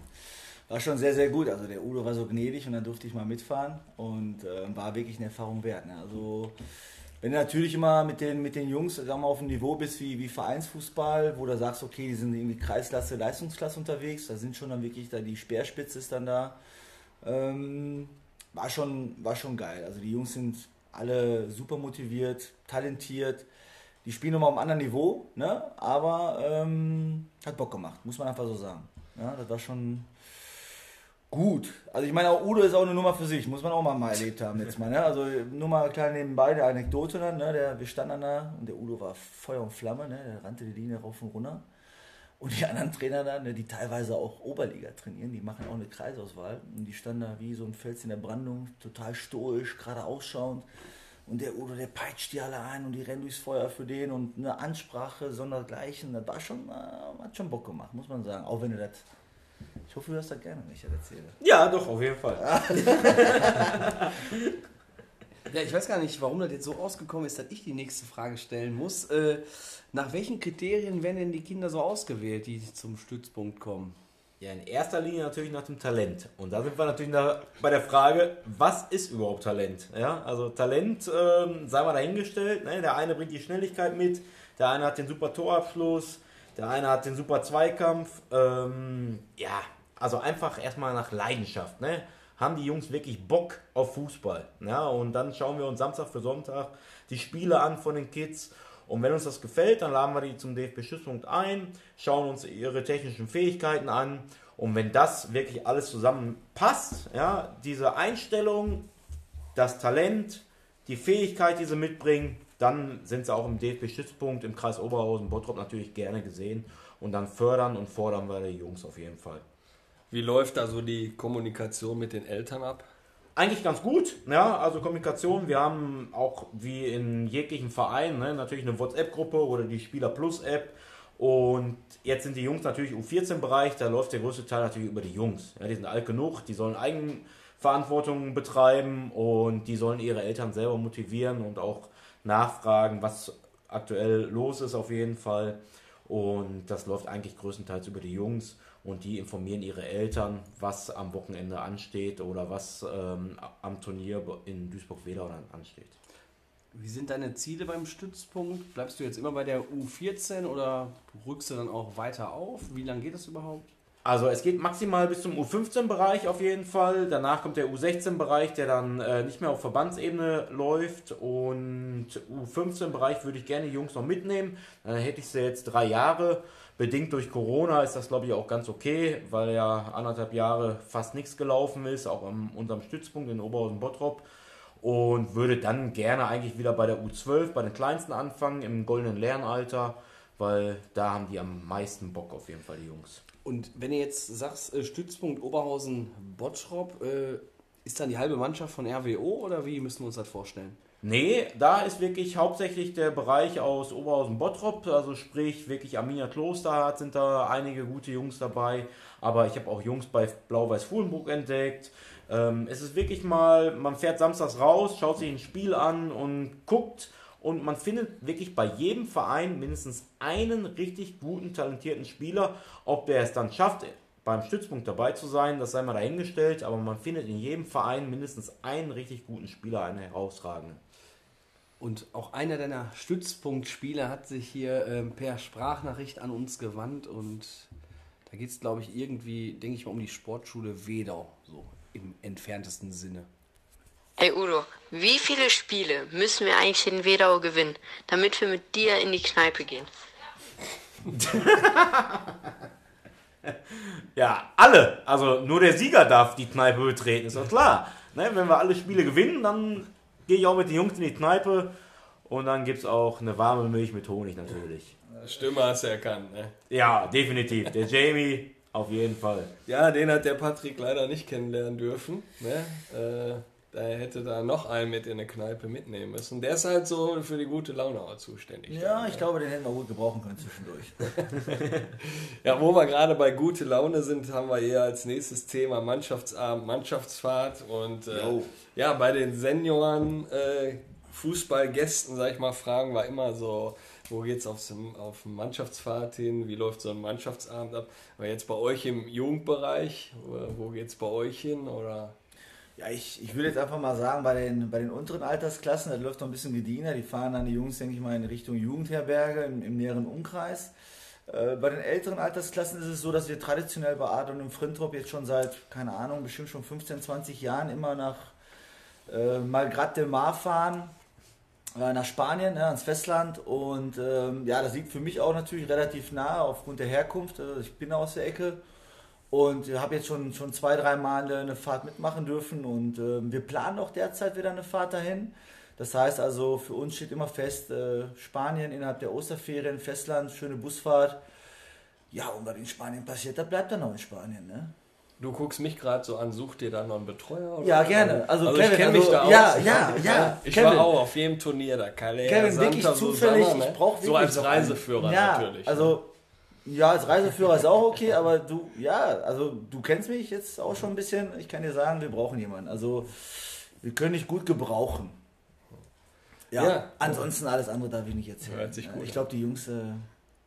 war schon sehr, sehr gut. Also der Udo war so gnädig und dann durfte ich mal mitfahren und äh, war wirklich eine Erfahrung wert. Ne? Also wenn du natürlich immer mit den, mit den Jungs wir, mal, auf dem Niveau bist wie, wie Vereinsfußball, wo du sagst, okay, die sind irgendwie Kreisklasse, Leistungsklasse unterwegs, da sind schon dann wirklich da die Speerspitze ist dann da. Ähm, war, schon, war schon geil. Also die Jungs sind alle super motiviert, talentiert. Die spielen nochmal auf einem anderen Niveau, ne? aber ähm, hat Bock gemacht, muss man einfach so sagen. Ja, das war schon gut. Also ich meine, auch Udo ist auch eine Nummer für sich, muss man auch mal, mal erlebt haben jetzt mal. Ne? Also nur mal klein nebenbei, der Anekdote dann, ne? der, wir standen da und der Udo war Feuer und Flamme, ne? der rannte die Linie rauf und runter. Und die anderen Trainer dann, ne, die teilweise auch Oberliga trainieren, die machen auch eine Kreisauswahl. Und die standen da wie so ein Fels in der Brandung, total stoisch, gerade ausschauend. Und der Udo, der peitscht die alle ein und die rennen durchs Feuer für den und eine Ansprache, sondergleichen. Das war schon, äh, hat schon Bock gemacht, muss man sagen. Auch wenn du das. Ich hoffe, du hast das gerne, wenn ich das erzähle. Ja, doch, auf jeden Fall. Ja, ich weiß gar nicht, warum das jetzt so rausgekommen ist, dass ich die nächste Frage stellen muss. Äh, nach welchen Kriterien werden denn die Kinder so ausgewählt, die zum Stützpunkt kommen? Ja, in erster Linie natürlich nach dem Talent. Und da sind wir natürlich nach, bei der Frage, was ist überhaupt Talent? Ja, also Talent, ähm, sei mal dahingestellt. Ne? Der eine bringt die Schnelligkeit mit, der eine hat den super Torabschluss, der eine hat den super Zweikampf. Ähm, ja, also einfach erstmal nach Leidenschaft. Ne? Haben die Jungs wirklich Bock auf Fußball? Ja, und dann schauen wir uns Samstag für Sonntag die Spiele an von den Kids. Und wenn uns das gefällt, dann laden wir die zum DFB-Stützpunkt ein, schauen uns ihre technischen Fähigkeiten an. Und wenn das wirklich alles zusammenpasst, ja, diese Einstellung, das Talent, die Fähigkeit, die sie mitbringen, dann sind sie auch im DFB-Stützpunkt im Kreis Oberhausen, Bottrop natürlich gerne gesehen. Und dann fördern und fordern wir die Jungs auf jeden Fall. Wie läuft da so die Kommunikation mit den Eltern ab? Eigentlich ganz gut, ja, also Kommunikation. Wir haben auch wie in jeglichen Vereinen ne, natürlich eine WhatsApp-Gruppe oder die Spieler Plus App. Und jetzt sind die Jungs natürlich U14-Bereich, da läuft der größte Teil natürlich über die Jungs. Ja, die sind alt genug, die sollen Eigenverantwortung betreiben und die sollen ihre Eltern selber motivieren und auch nachfragen, was aktuell los ist auf jeden Fall. Und das läuft eigentlich größtenteils über die Jungs und die informieren ihre Eltern, was am Wochenende ansteht oder was ähm, am Turnier in Duisburg-Wedau ansteht. Wie sind deine Ziele beim Stützpunkt? Bleibst du jetzt immer bei der U14 oder rückst du dann auch weiter auf? Wie lange geht das überhaupt? Also es geht maximal bis zum U15-Bereich auf jeden Fall. Danach kommt der U16-Bereich, der dann äh, nicht mehr auf Verbandsebene läuft. Und U15-Bereich würde ich gerne die Jungs noch mitnehmen. Dann hätte ich sie jetzt drei Jahre. Bedingt durch Corona ist das, glaube ich, auch ganz okay, weil ja anderthalb Jahre fast nichts gelaufen ist, auch am, unterm Stützpunkt in Oberhausen-Bottrop. und würde dann gerne eigentlich wieder bei der U12, bei den Kleinsten anfangen, im goldenen Lernalter, weil da haben die am meisten Bock auf jeden Fall, die Jungs. Und wenn ihr jetzt sagst, äh, Stützpunkt Oberhausen-Bottrop, äh, ist dann die halbe Mannschaft von RWO oder wie müssen wir uns das vorstellen? Nee, da ist wirklich hauptsächlich der Bereich aus Oberhausen-Bottrop, also sprich wirklich Arminia Klosterhardt sind da einige gute Jungs dabei, aber ich habe auch Jungs bei Blau-Weiß-Fuhlenburg entdeckt. Ähm, es ist wirklich mal, man fährt samstags raus, schaut sich ein Spiel an und guckt und man findet wirklich bei jedem Verein mindestens einen richtig guten, talentierten Spieler. Ob der es dann schafft, beim Stützpunkt dabei zu sein, das sei mal dahingestellt, aber man findet in jedem Verein mindestens einen richtig guten Spieler, einen herausragenden. Und auch einer deiner Stützpunktspieler hat sich hier ähm, per Sprachnachricht an uns gewandt und da geht es, glaube ich, irgendwie, denke ich mal, um die Sportschule Wedau, so im entferntesten Sinne. Ey Udo, wie viele Spiele müssen wir eigentlich in Wedau gewinnen, damit wir mit dir in die Kneipe gehen? Ja, alle. Also nur der Sieger darf die Kneipe betreten, ist doch klar. Ne, wenn wir alle Spiele gewinnen, dann gehe ich auch mit den Jungs in die Kneipe und dann gibt es auch eine warme Milch mit Honig natürlich. Stimme hast du erkannt, ne? Ja, definitiv. Der Jamie auf jeden Fall. Ja, den hat der Patrick leider nicht kennenlernen dürfen. Ne? Äh, da hätte da noch einen mit in eine Kneipe mitnehmen müssen. Der ist halt so für die gute Laune auch zuständig. Ja, ich glaube, den hätten wir gut gebrauchen können zwischendurch. Ja, wo wir gerade bei gute Laune sind, haben wir hier als nächstes Thema Mannschaftsabend, Mannschaftsfahrt und äh, ja, bei den Senioren äh, Fußballgästen, sag ich mal, fragen wir immer so, wo geht's aufs, auf Mannschaftsfahrt hin, wie läuft so ein Mannschaftsabend ab? Aber jetzt bei euch im Jugendbereich, wo, wo geht's bei euch hin oder? Ja, ich, ich würde jetzt einfach mal sagen, bei den, bei den unteren Altersklassen, das läuft noch ein bisschen gediener. Die fahren dann die Jungs, denke ich mal, in Richtung Jugendherberge im, im näheren Umkreis. Äh, bei den älteren Altersklassen ist es so, dass wir traditionell bei Adon im Frintrop jetzt schon seit, keine Ahnung, bestimmt schon 15, 20 Jahren immer nach äh, Malgrat del Mar fahren, äh, nach Spanien, ne, ans Festland. Und ähm, ja, das liegt für mich auch natürlich relativ nah aufgrund der Herkunft. Also ich bin aus der Ecke. Und habe jetzt schon, schon zwei, drei Mal eine Fahrt mitmachen dürfen und ähm, wir planen auch derzeit wieder eine Fahrt dahin. Das heißt also, für uns steht immer fest, äh, Spanien innerhalb der Osterferien, Festland, schöne Busfahrt. Ja, und was in Spanien passiert, das bleibt dann auch in Spanien, ne? Du guckst mich gerade so an, such dir da noch einen Betreuer? Oder? Ja, gerne. Also, Also, Kevin, ich kenne mich also, da aus. ja, Ich ja, ja, Ich Kevin. war auch auf jedem Turnier da. Calais, Kevin, Santa, wirklich zufällig, ne? ich brauche So als. Reiseführer ja, natürlich. ne? Ja, als Reiseführer ist auch okay, aber du, ja, also du kennst mich jetzt auch schon ein bisschen. Ich kann dir sagen, wir brauchen jemanden. Also, wir können dich gut gebrauchen. Ja, Ja. ansonsten alles andere darf ich nicht erzählen. Hört sich gut ich glaube, die Jungs, äh,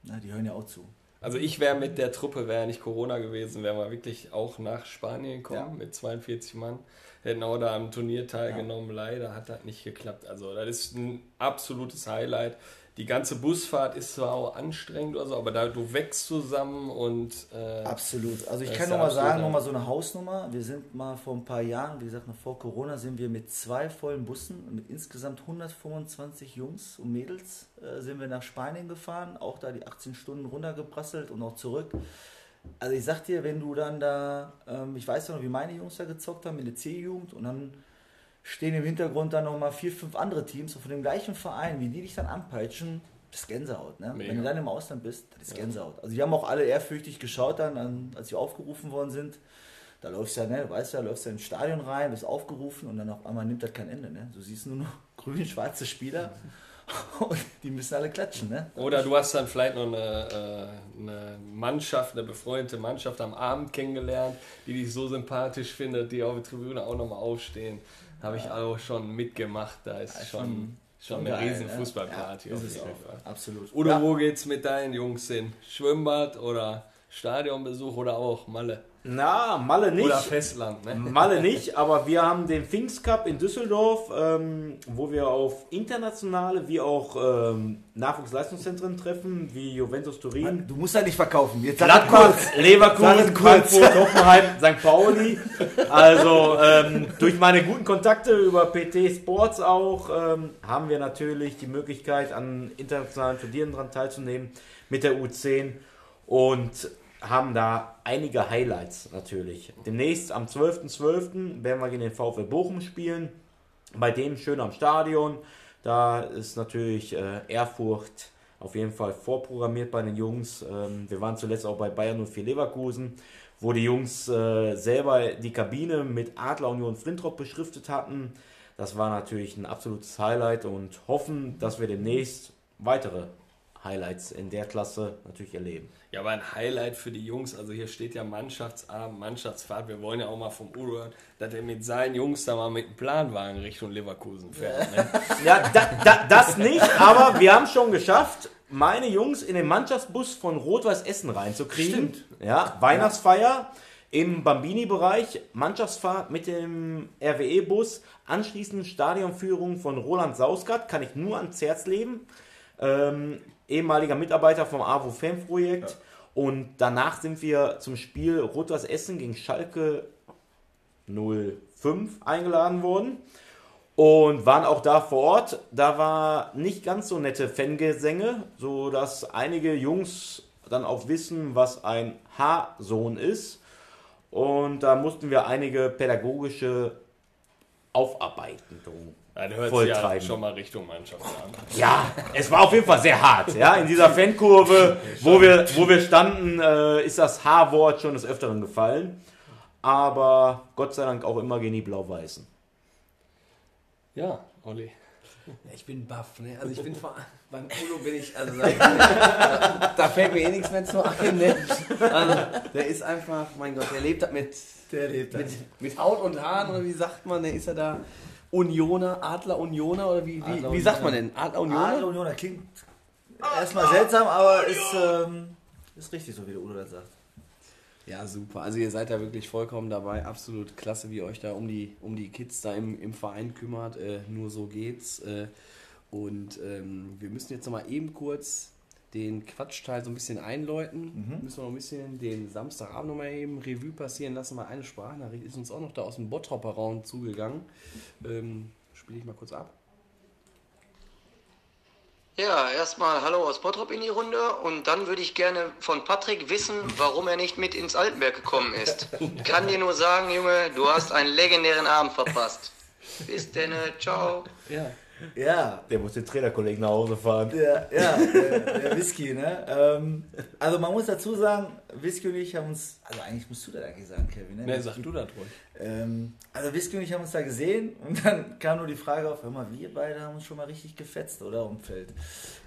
na, die hören ja auch zu. Also ich wäre mit der Truppe, wäre nicht Corona gewesen, wären wir wirklich auch nach Spanien gekommen Ja. mit 42 Mann. Hätten auch da am Turnier teilgenommen. Leider hat das nicht geklappt. Also das ist ein absolutes Highlight. Die ganze Busfahrt ist zwar auch anstrengend oder so, aber da du wächst zusammen und äh, Absolut. Also ich kann ist nur mal absolut sagen, ein- noch mal so eine Hausnummer. Wir sind mal vor ein paar Jahren, wie gesagt, noch vor Corona, sind wir mit zwei vollen Bussen, mit insgesamt 125 Jungs und Mädels, äh, sind wir nach Spanien gefahren. Auch da die 18 Stunden runtergeprasselt und auch zurück. Also ich sag dir, wenn du dann da, ähm, ich weiß noch, wie meine Jungs da gezockt haben in der C-Jugend und dann stehen im Hintergrund dann nochmal vier, fünf andere Teams von dem gleichen Verein, wie die dich dann anpeitschen, das ist Gänsehaut. Ne? Mega. Wenn du dann im Ausland bist, das ist Gänsehaut. Also die haben auch alle ehrfürchtig geschaut dann, an, als sie aufgerufen worden sind. Da läufst du ja, ne, du weißt ja, läufst ja ins Stadion rein, bist aufgerufen und dann auf einmal nimmt das kein Ende. Ne? Du siehst nur noch grün-schwarze Spieler und die müssen alle klatschen. Ne? Oder du hast dann vielleicht noch eine, äh, eine Mannschaft, eine befreundete Mannschaft am Abend kennengelernt, die dich so sympathisch findet, die auf der Tribüne auch nochmal aufstehen. Habe ich auch schon mitgemacht. Da ist Ja, schon, schon- eine geil, riesen ne? Fußballparty. Ja, auf ist es auch. Fall. Absolut. Udo, ja. wo geht's mit deinen Jungs hin? Schwimmbad oder Stadionbesuch oder auch Malle? Na, Malle nicht. Oder Festland, ne? Malle nicht, aber wir haben den Pfingstcup in Düsseldorf, ähm, wo wir auf internationale wie auch ähm, Nachwuchsleistungszentren treffen, wie Juventus Turin, Du musst halt nicht verkaufen. Jetzt Gladbach, Leverkusen. Frankfurt, Hoffenheim, St. Pauli. Also ähm, durch meine guten Kontakte über PT Sports auch ähm, haben wir natürlich die Möglichkeit, an internationalen Turnieren dran teilzunehmen mit der U10 und haben da einige Highlights natürlich. Demnächst am 12.12. werden wir gegen den VfL Bochum spielen. bei denen schön am Stadion. Da ist natürlich äh, Ehrfurcht auf jeden Fall vorprogrammiert bei den Jungs. Ähm, wir waren zuletzt auch bei Bayern 04 Leverkusen, wo die Jungs äh, selber die Kabine mit Adler Union Flintrop beschriftet hatten. Das war natürlich ein absolutes Highlight und hoffen, dass wir demnächst weitere Highlights in der Klasse natürlich erleben. Ja, aber ein Highlight für die Jungs, also hier steht ja Mannschaftsabend, Mannschaftsfahrt. Wir wollen ja auch mal vom Udo hören, dass er mit seinen Jungs da mal mit einem Planwagen Richtung Leverkusen fährt. Ne? Ja, da, da, das nicht, aber wir haben schon geschafft, meine Jungs in den Mannschaftsbus von Rot-Weiß Essen reinzukriegen. Stimmt. Ja, Weihnachtsfeier im Bambini-Bereich, Mannschaftsfahrt mit dem RWE-Bus, anschließend Stadionführung von Roland Sausgat, kann ich nur ans Herz leben. Ähm, ehemaliger Mitarbeiter vom AWO Fan Projekt. Ja. Und danach sind wir zum Spiel Rot-Weiß Essen gegen Schalke 05 eingeladen worden und waren auch da vor Ort. Da war nicht ganz so nette Fangesänge, so dass einige Jungs dann auch wissen, was ein H-Sohn ist. Und da mussten wir einige pädagogische Aufarbeiten ja, der hört voll sich ja schon mal Richtung Mannschaft an. Ja, es war auf jeden Fall sehr hart. Ja, in dieser Fankurve, wo wir, wo wir standen, äh, ist das H-Wort schon des Öfteren gefallen. Aber Gott sei Dank auch immer gegen die Blau-Weißen. Ja, Olli. Ja, ich bin baff, ne? Also ich bin vor, beim Udo bin ich, also da, da fällt mir eh nichts mehr zu ein, ne? Also der ist einfach, mein Gott, der lebt mit, der lebt mit, mit Haut und Haaren oder wie sagt man, der ist ja da Unioner, Adler Unioner oder wie, wie, wie sagt man denn? Adler Unioner? Adler Unioner klingt erstmal seltsam, aber ist, ähm, ist richtig so, wie der Udo das sagt. Ja, super. Also ihr seid da wirklich vollkommen dabei. Absolut klasse, wie ihr euch da um die, um die Kids da im, im Verein kümmert. Äh, nur so geht's. Äh, und ähm, wir müssen jetzt nochmal eben kurz den Quatschteil so ein bisschen einläuten. Mhm. Müssen wir noch ein bisschen den Samstagabend nochmal eben Revue passieren lassen, weil eine Sprachnachricht ist uns auch noch da aus dem Bottropper Raum zugegangen. Ähm, Spiele ich mal kurz ab. Ja, erstmal Hallo aus Bottrop in die Runde und dann würde ich gerne von Patrick wissen, warum er nicht mit ins Altenberg gekommen ist. Ich kann dir nur sagen, Junge, du hast einen legendären Abend verpasst. Bis denn, ciao. Ja. Ja. Der muss den Trainerkollegen nach Hause fahren. Ja, ja der, der Whisky, ne? Ähm, also man muss dazu sagen, Whisky und ich haben uns, also eigentlich musst du das eigentlich sagen, Kevin. Ne, ne sag du das ruhig. Ähm, also Whisky und ich haben uns da gesehen und dann kam nur die Frage auf, hör mal, wir beide haben uns schon mal richtig gefetzt, oder? Umfeld.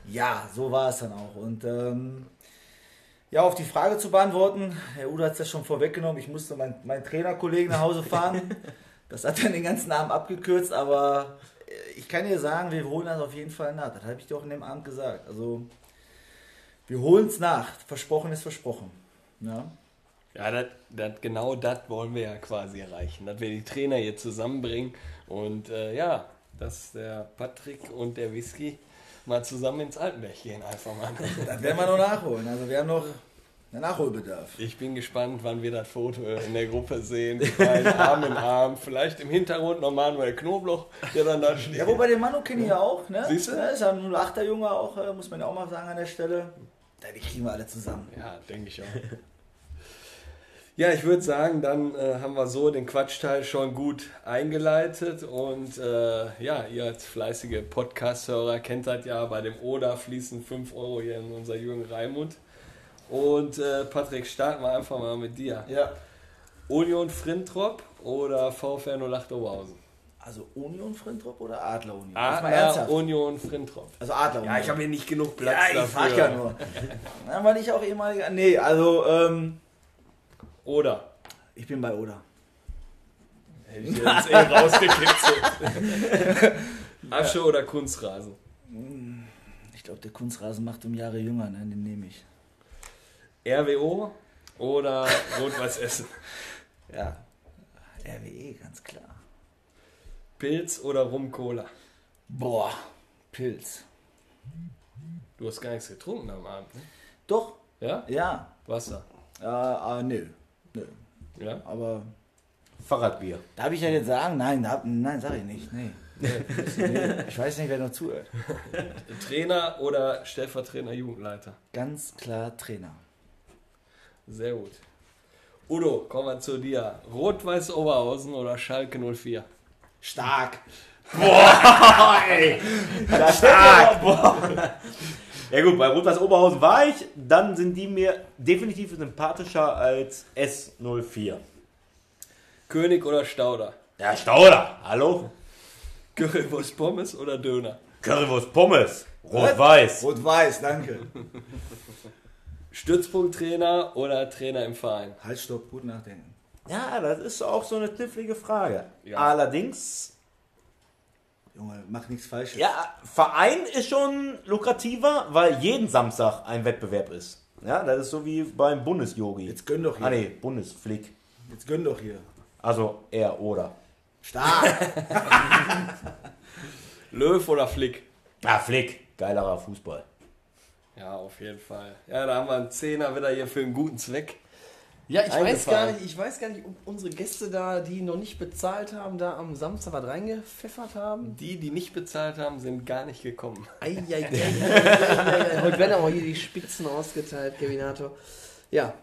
Ja, so war es dann auch. Und ähm, ja, auf die Frage zu beantworten, Herr Udo hat es ja schon vorweggenommen, ich musste meinen mein Trainerkollegen nach Hause fahren. Das hat dann den ganzen Abend abgekürzt, aber ich kann dir sagen, wir holen das auf jeden Fall nach. Das habe ich dir auch in dem Abend gesagt. Also, wir holen es nach. Versprochen ist versprochen. Ja, ja dat, dat, genau das wollen wir ja quasi erreichen. Dass wir die Trainer hier zusammenbringen und äh, ja, dass der Patrick und der Whisky mal zusammen ins Altenberg gehen. Einfach mal. Das werden wir noch nachholen. Also, wir haben noch Nachholbedarf. Ich bin gespannt, wann wir das Foto in der Gruppe sehen. Arm in Arm. Vielleicht im Hintergrund noch Manuel Knobloch, der dann da steht. Ja, wobei den Manu kenne ich ja auch. Ne? Siehst du? Ja, ist ja ein 08er Junge auch, äh, muss man ja auch mal sagen an der Stelle. Ja, die kriegen wir alle zusammen. Ja, denke ich auch. Ja, ich würde sagen, dann äh, haben wir so den Quatschteil schon gut eingeleitet und äh, ja, ihr als fleißige Podcast-Hörer kennt das ja, bei dem Oder fließen 5 Euro hier in unser Jürgen Raimund. Und äh, Patrick, starten wir einfach mal mit dir. Ja. Union Frintrop oder VfR 08 Oberhausen? Also Union Frintrop oder Adler Union? Adler Union Frintrop. Also Adler Union. Ja, ich habe hier nicht genug Platz ja, ich dafür. ja nur. Na, weil ich auch ehemaliger. Nee, also ähm, Oder. Ich bin bei Oder. Hätte ich jetzt eh rausgekitzelt. Asche oder Kunstrasen? Ich glaube, der Kunstrasen macht um Jahre jünger, ne? den nehme ich. RWO oder Rot-Weiß Essen? ja, RWE, ganz klar. Pilz oder Rum-Cola? Boah, Pilz. Du hast gar nichts getrunken am Abend, ne? Doch. Ja? Ja. Wasser? Äh, äh, nö. Nö. Ja? Aber. Fahrradbier. Darf ich ja jetzt sagen? Nein, da, nein, sag ich nicht. Nee. nee. Ich weiß nicht, wer noch zuhört. Trainer oder Stellvertreter Jugendleiter? Ganz klar Trainer. Sehr gut. Udo, kommen wir zu dir. Rot-Weiß Oberhausen oder Schalke 04? Stark. Da Stark. Ja gut, bei Rot-Weiß Oberhausen war ich, dann sind die mir definitiv sympathischer als S04. König oder Stauder? Ja, Stauder. Hallo? Currywurst Pommes oder Döner? Currywurst Pommes. Rot-Weiß. Rot-Weiß, danke. Stützpunkttrainer oder Trainer im Verein? Halt, stopp, gut nachdenken. Ja, das ist auch so eine knifflige Frage. Ja. Allerdings, Junge, mach nichts Falsches. ja, Verein ist schon lukrativer, weil jeden Samstag ein Wettbewerb ist. Ja, das ist so wie beim Bundesjogi. Jetzt gönn doch hier. Ah nee, Bundesflick. Jetzt gönn doch hier. Also er oder. Stark. Löw oder Flick? Ah, Flick. Geilerer Fußball. Ja, auf jeden Fall. Ja, da haben wir einen Zehner wieder hier für einen guten Zweck. Ja, ich weiß, gar nicht, ich weiß gar nicht, ob unsere Gäste da, die noch nicht bezahlt haben, da am Samstag was reingepfeffert haben. Die, die nicht bezahlt haben, sind gar nicht gekommen. Eieiei. Heute werden aber hier die Spitzen ausgeteilt, Kevinator. Ja,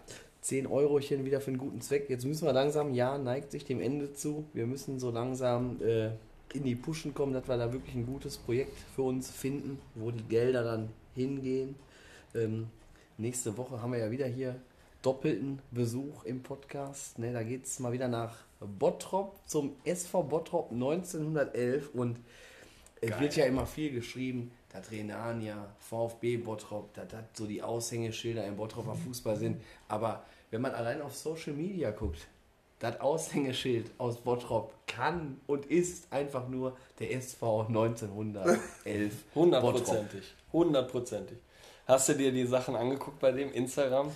10 Eurochen wieder für einen guten Zweck. Jetzt müssen wir langsam, ja, neigt sich dem Ende zu. Wir müssen so langsam äh, in die Pushen kommen, dass wir da wirklich ein gutes Projekt für uns finden, wo die Gelder dann hingehen. Ähm, nächste Woche haben wir ja wieder hier doppelten Besuch im Podcast. Ne, da geht es mal wieder nach Bottrop zum SV Bottrop 1911 und es wird ja immer viel geschrieben, dass Renania, VfB Bottrop, dass das so die Aushängeschilder im Bottroper Fußball sind. Aber wenn man allein auf Social Media guckt, das Aushängeschild aus Bottrop kann und ist einfach nur der SV 1911. Bottrop. Hundertprozentig. Hundertprozentig. Hast du dir die Sachen angeguckt bei dem Instagram?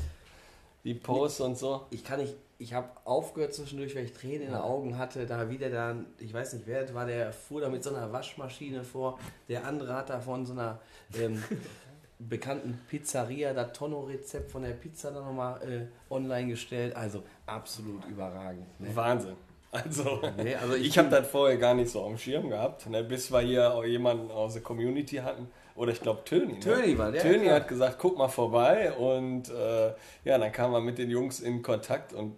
Die Posts und so? Ich kann nicht, ich habe aufgehört zwischendurch, weil ich Tränen in den Augen hatte. Da wieder dann, ich weiß nicht wer das war, der fuhr da mit so einer Waschmaschine vor. Der andere hat da von so einer ähm, bekannten Pizzeria das Tonno-Rezept von der Pizza dann nochmal äh, online gestellt. Also absolut überragend. Ne? Wahnsinn. Also, Nee, also ich ich, habe das vorher gar nicht so auf dem Schirm gehabt, ne, bis wir hier auch jemanden aus der Community hatten. Oder ich glaube Töni. Ne? Töni war der, Töni hat gesagt, guck mal vorbei. Und äh, ja, dann kam man mit den Jungs in Kontakt und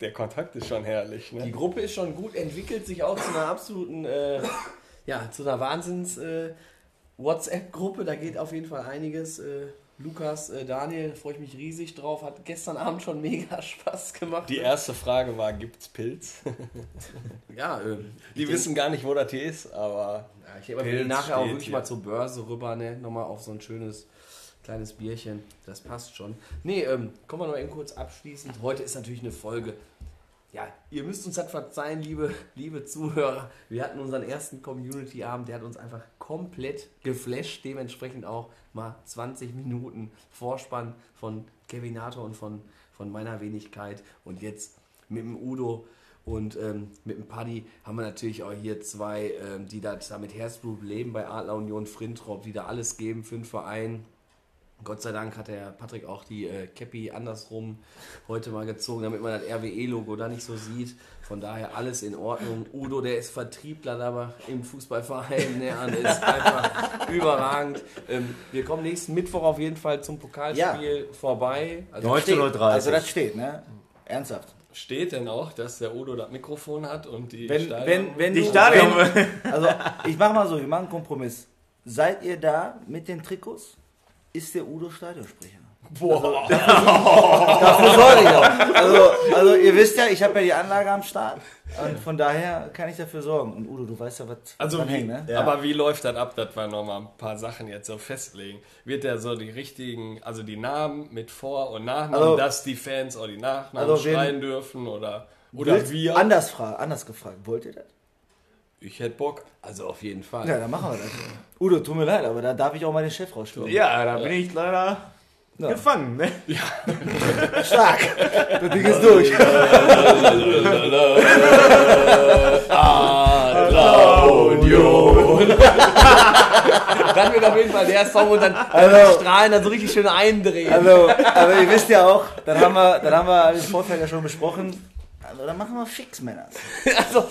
der Kontakt ist schon herrlich. Die Ne? Gruppe ist schon gut, entwickelt sich auch zu einer absoluten, äh, ja, zu einer Wahnsinns äh, WhatsApp-Gruppe. Da geht auf jeden Fall einiges. Äh, Lukas, äh, Daniel, freue ich mich riesig drauf. Hat gestern Abend schon mega Spaß gemacht. Die erste Frage war, gibt's Pilz? ja, ähm, Die wissen gar nicht, wo das hier ist, aber ja, ich gehen nachher auch wirklich hier. mal zur Börse rüber, ne? Nochmal auf so ein schönes kleines Bierchen. Das passt schon. Nee, ähm, kommen wir noch eben kurz abschließend. Heute ist natürlich eine Folge. Ja, ihr müsst uns das verzeihen, liebe, liebe Zuhörer. Wir hatten unseren ersten Community-Abend, der hat uns einfach komplett geflasht. Dementsprechend auch mal 20 Minuten Vorspann von Kevinator und von, von meiner Wenigkeit. Und jetzt mit dem Udo und ähm, mit dem Paddy haben wir natürlich auch hier zwei, ähm, die da mit Herzblut leben bei Adler Union Frintrop, die da alles geben für den Verein. Gott sei Dank hat der Patrick auch die äh, Cappy andersrum heute mal gezogen, damit man das RWE-Logo da nicht so sieht. Von daher alles in Ordnung. Udo, der ist Vertriebler da im Fußballverein, und ist einfach überragend. Ähm, wir kommen nächsten Mittwoch auf jeden Fall zum Pokalspiel vorbei. Also 19.30 Also das steht, ne? Ernsthaft. steht denn auch, dass der Udo das Mikrofon hat und die Wenn, Stadion- wenn, wenn Die Stadion. Also ich mach mal so, wir machen einen Kompromiss. Seid ihr da mit den Trikots? Ist der Udo Stadionsprecher? Boah. Dafür sorge ich auch. Also, also ihr wisst ja, ich habe ja die Anlage am Start. Und von daher kann ich dafür sorgen. Und Udo, du weißt ja, was Also wie, hängt, ne? Ja. aber wie läuft das ab, dass wir nochmal ein paar Sachen jetzt so festlegen? Wird der so die richtigen, also die Namen mit Vor- und Nachnamen, Also- dass die Fans auch die Nachnamen Also schreien dürfen oder, oder wir? Anders, anders gefragt. Wollt ihr das? Ich hätte Bock. Also auf jeden Fall. Ja, dann machen wir das. Udo, tut mir leid, aber da darf ich auch mal den Chef rausstellen. Ja, da bin ich leider Ja. gefangen. Ne? Stark. Das Ding ist durch. Dann wird auf jeden Fall der Song und dann Also- strahlen dann so richtig schön eindrehen. Also, aber ihr wisst ja auch, dann haben wir, dann haben wir im Vorfeld ja schon besprochen, also dann machen wir fix, Männer. Also,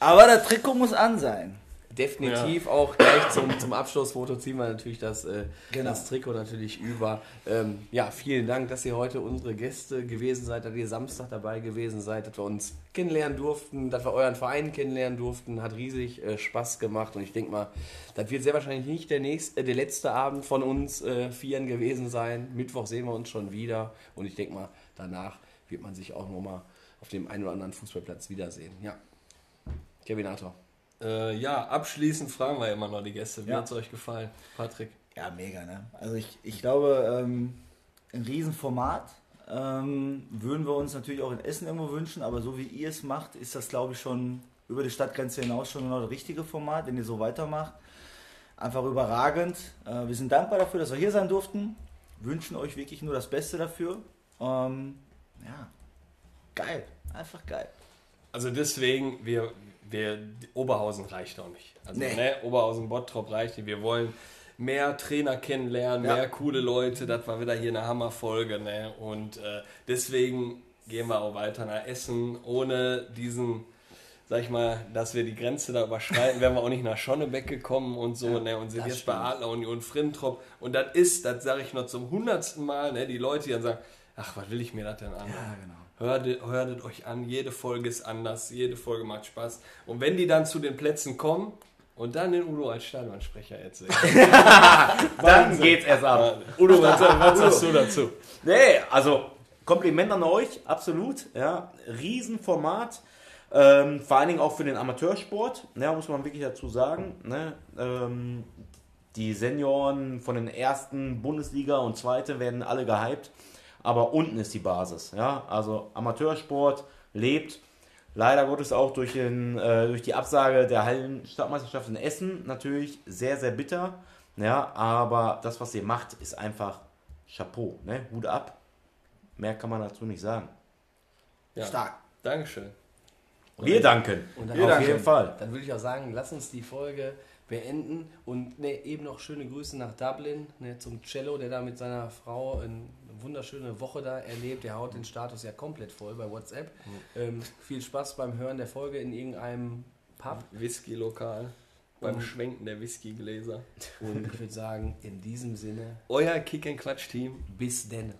Aber das Trikot muss an sein. definitiv auch gleich zum, zum Abschlussfoto ziehen wir natürlich das, äh, Genau. das Trikot natürlich über. Ähm, ja, vielen Dank, dass ihr heute unsere Gäste gewesen seid, dass ihr Samstag dabei gewesen seid, dass wir uns kennenlernen durften, dass wir euren Verein kennenlernen durften. Hat riesig äh, Spaß gemacht und ich denke mal, das wird sehr wahrscheinlich nicht der, nächste, äh, der letzte Abend von uns äh, Vieren gewesen sein. Mittwoch sehen wir uns schon wieder und ich denke mal, danach wird man sich auch nochmal auf dem einen oder anderen Fußballplatz wiedersehen. Ja. Kevinator. Äh, ja, abschließend fragen wir immer noch die Gäste. Wie Ja. hat es euch gefallen, Patrick? Ja, mega, ne? Also ich, ich glaube, ähm, ein Riesenformat. Ähm, würden wir uns natürlich auch in Essen irgendwo wünschen, aber so wie ihr es macht, ist das, glaube ich, schon über die Stadtgrenze hinaus schon genau das richtige Format, wenn ihr so weitermacht. Einfach überragend. Äh, wir sind dankbar dafür, dass wir hier sein durften. Wünschen euch wirklich nur das Beste dafür. Ähm, ja, geil. Einfach geil. Also deswegen, wir, wir Oberhausen reicht auch nicht. Also Nee. ne, Oberhausen Bottrop reicht nicht. Wir wollen mehr Trainer kennenlernen, Ja. mehr coole Leute. Das war wieder hier eine Hammerfolge. Ne? Und äh, deswegen gehen wir auch weiter nach Essen. Ohne diesen, sag ich mal, dass wir die Grenze da überschreiten, wären wir auch nicht nach Schonnebeck gekommen und so. ne? Und sind jetzt bei Adler Union Frintrop. Und das ist, das sage ich noch zum hundertsten Mal, ne? die Leute, die dann sagen, ach, was will ich mir das denn an? Ja, genau. Hört, hört euch an, jede Folge ist anders, jede Folge macht Spaß. Und wenn die dann zu den Plätzen kommen und dann den Udo als Stadionsprecher erzählen. Dann geht's erst ab. Udo, was, was sagst du dazu? Nee, also Kompliment an euch, absolut. Ja, Riesenformat. Ähm, vor allen Dingen auch für den Amateursport, ja, muss man wirklich dazu sagen. Ne? Ähm, die Senioren von den ersten Bundesliga und zweite werden alle gehypt, aber unten ist die Basis. Ja? Also Amateursport lebt. Leider Gottes auch durch, den, äh, durch die Absage der Hallenstadtmeisterschaft in Essen natürlich sehr, sehr bitter. Ja, aber das, was ihr macht, ist einfach Chapeau. Ne? Hut ab. Mehr kann man dazu nicht sagen. Ja, Stark. Dankeschön. Wir danken. Und Auf dann, jeden Fall. dann würde ich auch sagen, lass uns die Folge beenden und ne, eben noch schöne Grüße nach Dublin ne, zum Cello, der da mit seiner Frau eine wunderschöne Woche da erlebt. Der haut den Status ja komplett voll bei WhatsApp. Ähm, viel Spaß beim Hören der Folge in irgendeinem Pub. Whisky-Lokal. Beim Schwenken der Whiskygläser. Und ich würde sagen, in diesem Sinne, Euer Kick-and-Quatsch-Team. bis denn.